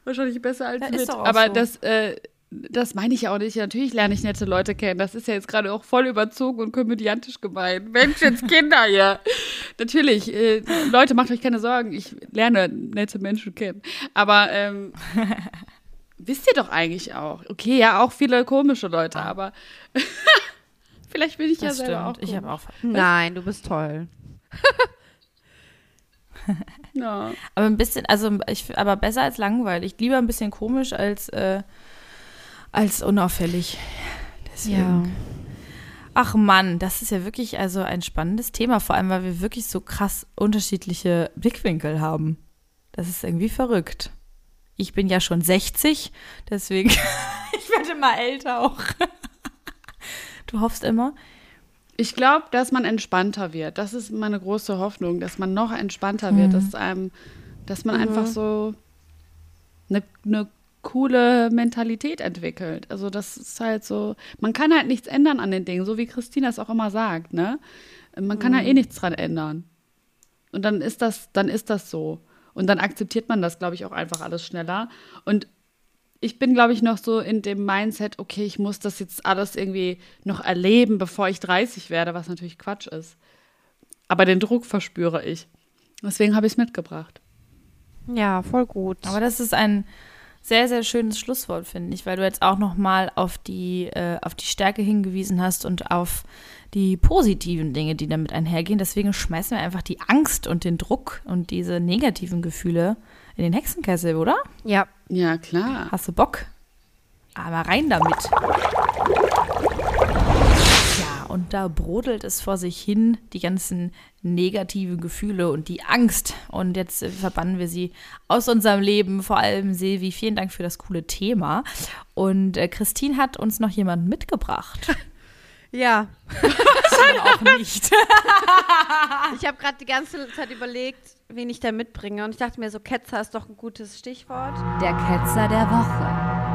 Wahrscheinlich besser als Ja, ist mit. doch auch Aber so. das, äh, das meine ich ja auch nicht. Natürlich lerne ich nette Leute kennen. Das ist ja jetzt gerade auch voll überzogen und komödiantisch gemeint. Mensch, jetzt Kinder hier. Natürlich, äh, Leute, macht euch keine Sorgen. Ich lerne nette Menschen kennen. Aber ähm, wisst ihr doch eigentlich auch. Okay, ja, auch viele komische Leute, aber vielleicht bin ich ja das selber auch. Ich habe auch. Nein, du bist toll. Ja. Aber ein bisschen, also ich, aber besser als langweilig. Lieber ein bisschen komisch als, äh, als unauffällig. Deswegen. Ach Mann, das ist ja wirklich also ein spannendes Thema, vor allem weil wir wirklich so krass unterschiedliche Blickwinkel haben. Das ist irgendwie verrückt. Ich bin ja schon 60, deswegen ich werde mal älter auch. Du hoffst immer? Ich glaube, dass man entspannter wird. Das ist meine große Hoffnung, dass man noch entspannter wird, dass einem, dass man einfach so eine, eine coole Mentalität entwickelt. Also das ist halt so, man kann halt nichts ändern an den Dingen, so wie Christina es auch immer sagt, ne? Man kann halt eh nichts dran ändern. Und dann ist das, dann ist das so. Und dann akzeptiert man das, glaube ich, auch einfach alles schneller. Und ich bin, glaube ich, noch so in dem Mindset, okay, ich muss das jetzt alles irgendwie noch erleben, bevor ich 30 werde, was natürlich Quatsch ist. Aber den Druck verspüre ich. Deswegen habe ich es mitgebracht. Ja, voll gut. Aber das ist ein sehr, sehr schönes Schlusswort, finde ich, weil du jetzt auch nochmal auf die, äh, auf die Stärke hingewiesen hast und auf die positiven Dinge, die damit einhergehen. Deswegen schmeißen wir einfach die Angst und den Druck und diese negativen Gefühle in den Hexenkessel, oder? ja. Ja, klar. Hast du Bock? Aber rein damit. Ja, und da brodelt es vor sich hin, die ganzen negativen Gefühle und die Angst. Und jetzt verbannen wir sie aus unserem Leben. Vor allem Silvi, vielen Dank für das coole Thema. Und äh, Christine hat uns noch jemanden mitgebracht. Ja. auch nicht. Ich habe gerade die ganze Zeit überlegt, wen ich da mitbringe. Und ich dachte mir so, Ketzer ist doch ein gutes Stichwort. Der Ketzer der Woche.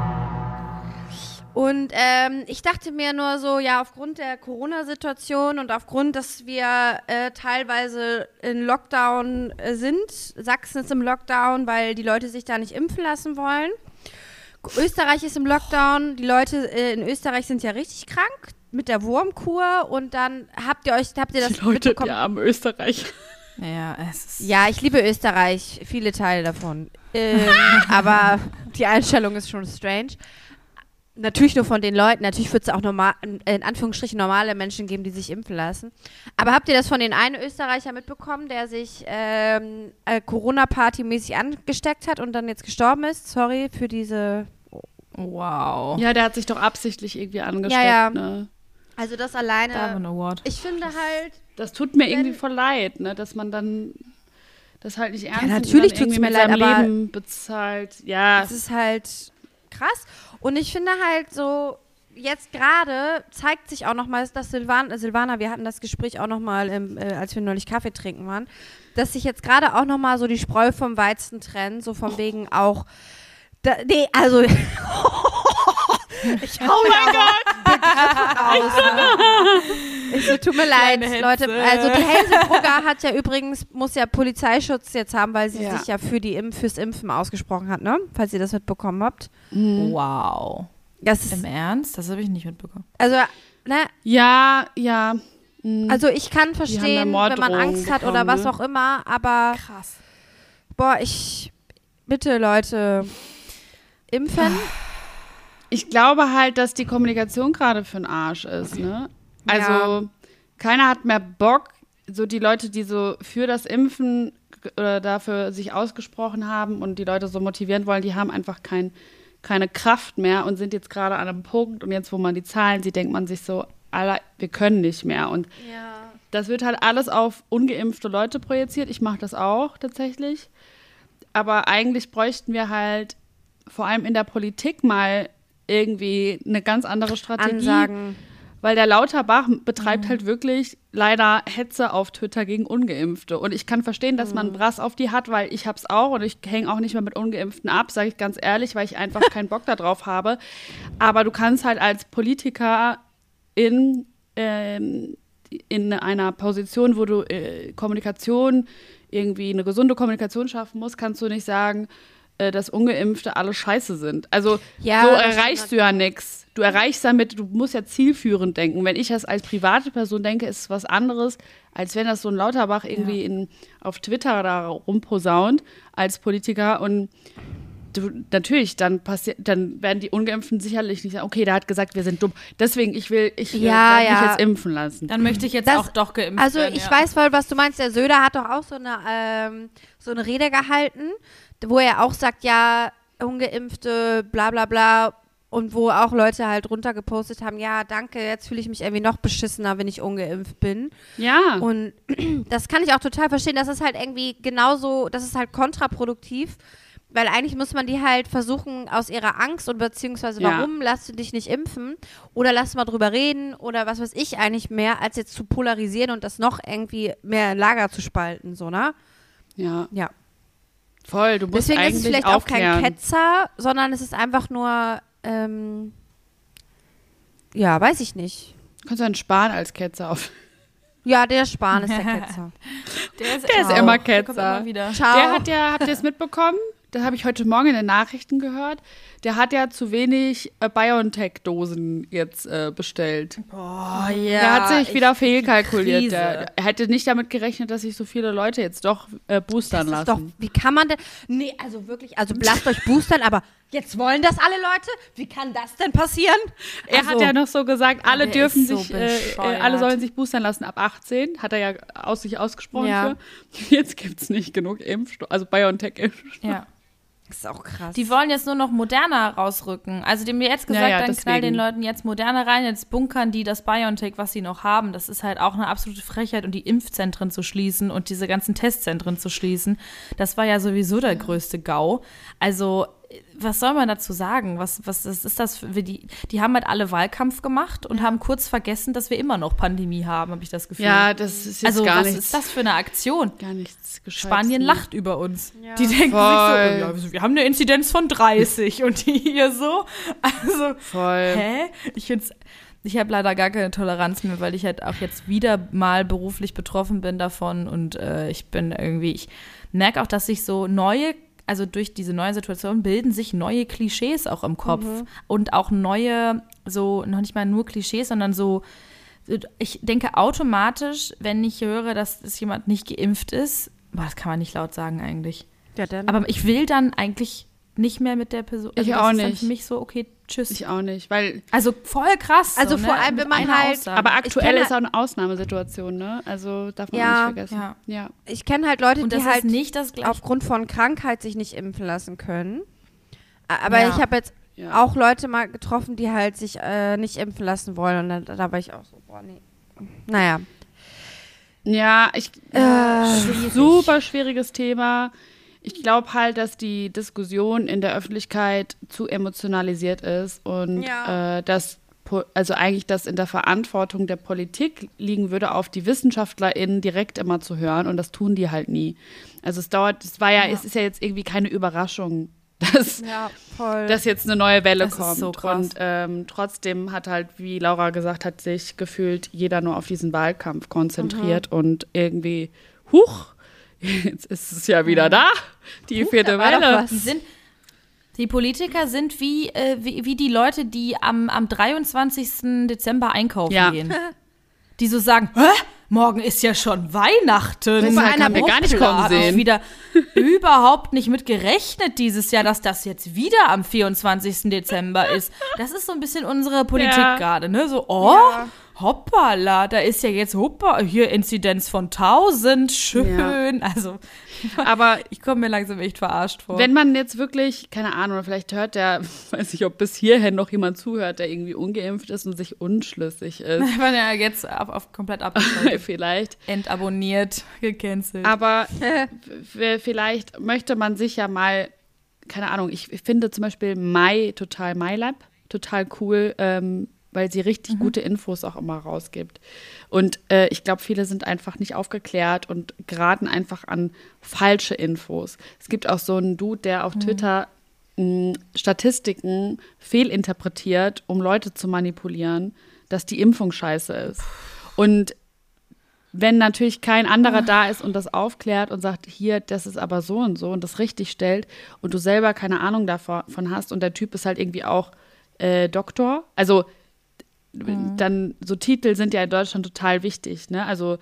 Und ähm, ich dachte mir nur so, ja, aufgrund der Corona-Situation und aufgrund, dass wir äh, teilweise in Lockdown äh, sind, Sachsen ist im Lockdown, weil die Leute sich da nicht impfen lassen wollen. Österreich ist im Lockdown, die Leute äh, in Österreich sind ja richtig krank mit der Wurmkur und dann habt ihr euch, habt ihr das Die Leute, mitbekommen? die armen Österreich. Ja, es ist. Ja, ich liebe Österreich, viele Teile davon. Ähm, aber die Einstellung ist schon strange. Natürlich nur von den Leuten. Natürlich wird es auch normal, in Anführungsstrichen normale Menschen geben, die sich impfen lassen. Aber habt ihr das von den einen Österreicher mitbekommen, der sich ähm, äh, Corona-Party-mäßig angesteckt hat und dann jetzt gestorben ist? Sorry für diese. Wow. Ja, der hat sich doch absichtlich irgendwie angesteckt. Ja, ja. Ne? Also das Darwin alleine. Award. Ich finde halt. Das tut mir irgendwie voll leid, ne? dass man dann das halt nicht ernst nimmt und natürlich tut's irgendwie mir leid, seinem aber- Leben bezahlt. Ja, Es ist halt krass. Und ich finde halt so, jetzt gerade zeigt sich auch nochmal, dass Silvan, äh, Silvana, wir hatten das Gespräch auch nochmal, äh, als wir neulich Kaffee trinken waren, dass sich jetzt gerade auch nochmal so die Spreu vom Weizen trennen, so von wegen auch. Da, nee, also. ich hau oh mein Gott! Ich so, tut mir leid, Leute. Also die Hazelbrugger hat ja übrigens, muss ja Polizeischutz jetzt haben, weil sie Ja. sich ja für die Impf fürs Impfen ausgesprochen hat, ne? Falls ihr das mitbekommen habt. Wow. Das ist, Im Ernst? Das habe ich nicht mitbekommen. also, ne, Ja, ja. mm. Also ich kann verstehen, wenn man Angst hat oder bekommen, was ne? auch immer, aber Krass. boah, ich bitte Leute impfen. Ich glaube halt, dass die Kommunikation gerade für den Arsch ist, ne? Also, Ja. keiner hat mehr Bock, so die Leute, die so für das Impfen oder dafür sich ausgesprochen haben und die Leute so motivieren wollen, die haben einfach kein, keine Kraft mehr und sind jetzt gerade an einem Punkt und jetzt, wo man die Zahlen sieht, denkt man sich so, Alter, wir können nicht mehr. Und das wird halt alles auf ungeimpfte Leute projiziert. Ich mache das auch tatsächlich. Aber eigentlich bräuchten wir halt vor allem in der Politik mal irgendwie eine ganz andere Strategie. Ansagen. Weil der Lauterbach betreibt halt wirklich leider Hetze auf Twitter gegen Ungeimpfte. Und ich kann verstehen, dass man Brass auf die hat, weil ich hab's auch und ich hänge auch nicht mehr mit Ungeimpften ab, sage ich ganz ehrlich, weil ich einfach keinen Bock darauf habe. Aber du kannst halt als Politiker in, ähm, in einer Position, wo du äh, Kommunikation, irgendwie eine gesunde Kommunikation schaffen musst, kannst du nicht sagen, äh, dass Ungeimpfte alle scheiße sind. Also Ja, so erreichst du ja nichts. Du erreichst damit, du musst ja zielführend denken. Wenn ich das als private Person denke, ist es was anderes, als wenn das so ein Lauterbach irgendwie in, auf Twitter da rumposaunt als Politiker und du, natürlich, dann passiert, dann werden die Ungeimpften sicherlich nicht sagen, okay, der hat gesagt, wir sind dumm. Deswegen, ich will, ich äh, Ja, werd mich ja. jetzt impfen lassen. Dann möchte ich jetzt Das- auch doch geimpft Also werden. ich ja. weiß voll, was du meinst. Der Söder hat doch auch so eine, ähm, so eine Rede gehalten, wo er auch sagt, ja, Ungeimpfte, bla bla bla. Und wo auch Leute halt runtergepostet haben, ja, danke, jetzt fühle ich mich irgendwie noch beschissener, wenn ich ungeimpft bin. Ja. Und das kann ich auch total verstehen. Das ist halt irgendwie genauso, das ist halt kontraproduktiv, weil eigentlich muss man die halt versuchen, aus ihrer Angst und beziehungsweise Ja. warum lässt du dich nicht impfen oder lass mal drüber reden oder was weiß ich eigentlich mehr, als jetzt zu polarisieren und das noch irgendwie mehr in Lager zu spalten, so, ne? ja. Ja. Voll, du musst Deswegen eigentlich ist es vielleicht auch aufklären. kein Ketzer, sondern es ist einfach nur, ähm, ja, weiß ich nicht. Kannst du einen Spahn als Ketzer auf. Ja, der Spahn ist der Ketzer. Der ist, Der ist auch- immer der kommt Ketzer. immer wieder. Ciao. Der hat ja, habt ihr es mitbekommen? Das habe ich heute Morgen in den Nachrichten gehört. Der hat ja zu wenig äh, BioNTech-Dosen jetzt äh, bestellt. Oh ja. der hat sich wieder fehlkalkuliert. Krise. Der, er hätte nicht damit gerechnet, dass sich so viele Leute jetzt doch äh, boostern Das ist doch, lassen. wie kann man denn, nee, also wirklich, also lasst euch boostern, aber jetzt wollen das alle Leute? Wie kann das denn passieren? Er Also, hat ja noch so gesagt, alle dürfen so sich, äh, äh, alle sollen sich boostern lassen ab 18. Hat er ja aus sich ausgesprochen Ja. für. Jetzt gibt es nicht genug Impfstoff, also BioNTech-Impfstoff. Ja. Das ist auch krass. Die wollen jetzt nur noch Moderna rausrücken. Also dem wir jetzt gesagt, Ja, ja, dann knall den deswegen. Leuten jetzt Moderna rein, jetzt bunkern die das BioNTech, was sie noch haben. Das ist halt auch eine absolute Frechheit und die Impfzentren zu schließen und diese ganzen Testzentren zu schließen. Das war ja sowieso der größte GAU. Also was soll man dazu sagen? Was, was ist ist das? Für, die, die haben halt alle Wahlkampf gemacht und haben kurz vergessen, dass wir immer noch Pandemie haben, habe ich das Gefühl. Ja, das ist jetzt also gar was nichts. ist das für eine Aktion? Gar nichts Spanien mehr. lacht über uns. Die denken Voll. sich so, ja, wir haben eine Inzidenz von 30 und die hier so. Also, Voll. hä? Ich find's. Ich habe leider gar keine Toleranz mehr, weil ich halt auch jetzt wieder mal beruflich betroffen bin davon und äh, ich bin irgendwie, ich merke auch, dass sich so neue, also durch diese neue Situation bilden sich neue Klischees auch im Kopf und auch neue, so noch nicht mal nur Klischees, sondern so, ich denke automatisch, wenn ich höre, dass, dass jemand nicht geimpft ist, boah, das kann man nicht laut sagen eigentlich. ja, dann. Aber ich will dann eigentlich nicht mehr mit der Person. Ich das auch nicht. für mich so, okay, tschüss. Ich auch nicht, weil also voll krass. Also so, vor ne? allem, wenn man halt- Aussage. aber aktuell ist auch eine Ausnahmesituation, ne? Also darf man Ja, auch nicht vergessen. ja. ja. ich kenne halt Leute, und die halt nicht aufgrund von Krankheit sich nicht impfen lassen können. Aber Ja. ich habe jetzt Ja. auch Leute mal getroffen, die halt sich äh, nicht impfen lassen wollen. Und da, da war ich auch so, boah, nee. Naja. Ja, ich Äh, super schwieriges Thema. Ich glaube halt, dass die Diskussion in der Öffentlichkeit zu emotionalisiert ist und Ja. äh, dass also eigentlich das in der Verantwortung der Politik liegen würde, auf die WissenschaftlerInnen direkt immer zu hören und das tun die halt nie. Also es dauert, es war ja, es ist ja jetzt irgendwie keine Überraschung, dass, Ja, dass jetzt eine neue Welle Das kommt. so. Und ähm, trotzdem hat halt, wie Laura gesagt hat, sich gefühlt jeder nur auf diesen Wahlkampf konzentriert Mhm. und irgendwie, huch, jetzt ist es ja wieder da, die vierte war doch Welle. Die sind, die Politiker sind wie, äh, wie, wie die Leute, die am, am 23. Dezember einkaufen Ja. gehen. Die so sagen, Hä? morgen ist ja schon Weihnachten. Das halt haben wir gar nicht kommen sehen. wieder überhaupt nicht mit gerechnet dieses Jahr, dass das jetzt wieder am 24. Dezember ist. Das ist so ein bisschen unsere Politik Ja. gerade, ne? So, oh, Ja. Hoppala, da ist ja jetzt, hoppa, hier Inzidenz von 1000, schön. Also, Aber ich komme mir langsam echt verarscht vor. Wenn man jetzt wirklich, keine Ahnung, vielleicht hört der, weiß ich, ob bis hierhin noch jemand zuhört, der irgendwie ungeimpft ist und sich unschlüssig ist. Wenn er jetzt auf, auf komplett abgeschaltet, vielleicht. entabonniert, gecancelt. Aber w- vielleicht möchte man sich ja mal, keine Ahnung, ich finde zum Beispiel Mai total MyLab total cool, ähm, weil sie richtig gute Infos auch immer rausgibt. Und äh, ich glaube, viele sind einfach nicht aufgeklärt und geraten einfach an falsche Infos. Es gibt auch so einen Dude, der auf Twitter mh, Statistiken fehlinterpretiert, um Leute zu manipulieren, dass die Impfung scheiße ist. Und wenn natürlich kein anderer da ist und das aufklärt und sagt, hier, das ist aber so und so und das richtig stellt und du selber keine Ahnung davon hast und der Typ ist halt irgendwie auch äh, Doktor, also dann so Titel sind ja in Deutschland total wichtig, ne? Also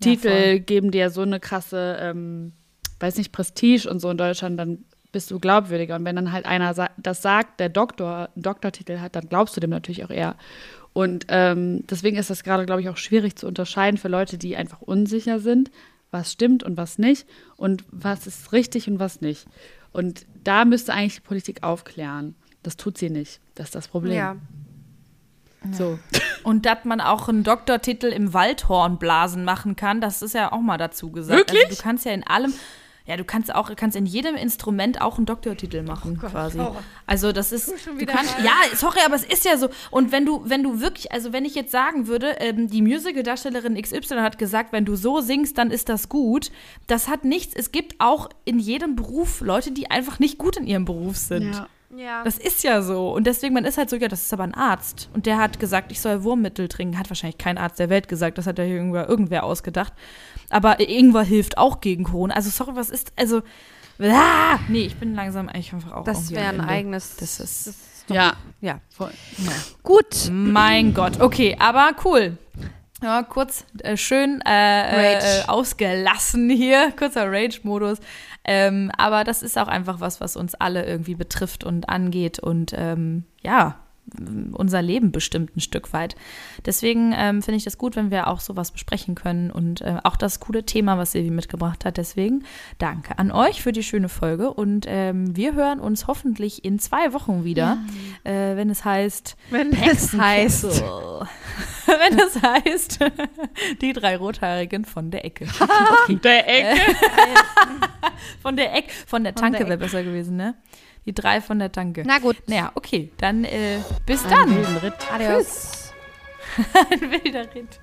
Titel voll. geben dir so eine krasse, ähm, weiß nicht, Prestige und so in Deutschland, dann bist du glaubwürdiger. Und wenn dann halt einer sa das sagt, der Doktor einen Doktortitel hat, dann glaubst du dem natürlich auch eher. Und ähm, deswegen ist das gerade, glaube ich, auch schwierig zu unterscheiden für Leute, die einfach unsicher sind, was stimmt und was nicht und was ist richtig und was nicht. Und da müsste eigentlich die Politik aufklären. Das tut sie nicht. Das ist das Problem. ja. So. Und dass man auch einen Doktortitel im Waldhornblasen machen kann, das ist ja auch mal dazu gesagt. Wirklich? Also du kannst ja in allem, ja, du kannst auch, kannst in jedem Instrument auch einen Doktortitel machen, quasi. Also das ist, du kannst, ja, sorry, aber es ist ja so. Und wenn du, wenn du wirklich, also wenn ich jetzt sagen würde, ähm, die Musical-Darstellerin XY hat gesagt, wenn du so singst, dann ist das gut. Das hat nichts. Es gibt auch in jedem Beruf Leute, die einfach nicht gut in ihrem Beruf sind. Ja. Ja. Das ist ja so. Und deswegen, man ist halt so, ja, das ist aber ein Arzt. Und der hat gesagt, ich soll Wurmmittel trinken. Hat wahrscheinlich kein Arzt der Welt gesagt. Das hat ja irgendwer, irgendwer ausgedacht. Aber irgendwer hilft auch gegen Corona. Also, sorry, was ist, also, ah, nee, ich bin langsam eigentlich einfach auch Das wäre ein Ende. eigenes. Das ist, Ja. ja. Voll. Gut. mein Gott. Okay, aber cool. Ja, kurz, äh, schön äh, äh, äh, ausgelassen hier. Kurzer Rage-Modus. Ähm, aber das ist auch einfach was, was uns alle irgendwie betrifft und angeht und ähm, ja, unser Leben bestimmt ein Stück weit. Deswegen ähm, finde ich das gut, wenn wir auch sowas besprechen können und äh, auch das coole Thema, was Silvi mitgebracht hat. Deswegen danke an euch für die schöne Folge und ähm, wir hören uns hoffentlich in zwei Wochen wieder, äh, wenn es heißt, Wenn es heißt. wenn es heißt, die drei Rothaarigen von der Ecke. Der Ecke. Von der Ecke, von der Von Tanke wäre besser gewesen, ne? Die drei von der Tanke. Na gut. Naja, okay, dann äh, bis Einen dann. wilden Ritt. Adios. Ein wilder Ritt.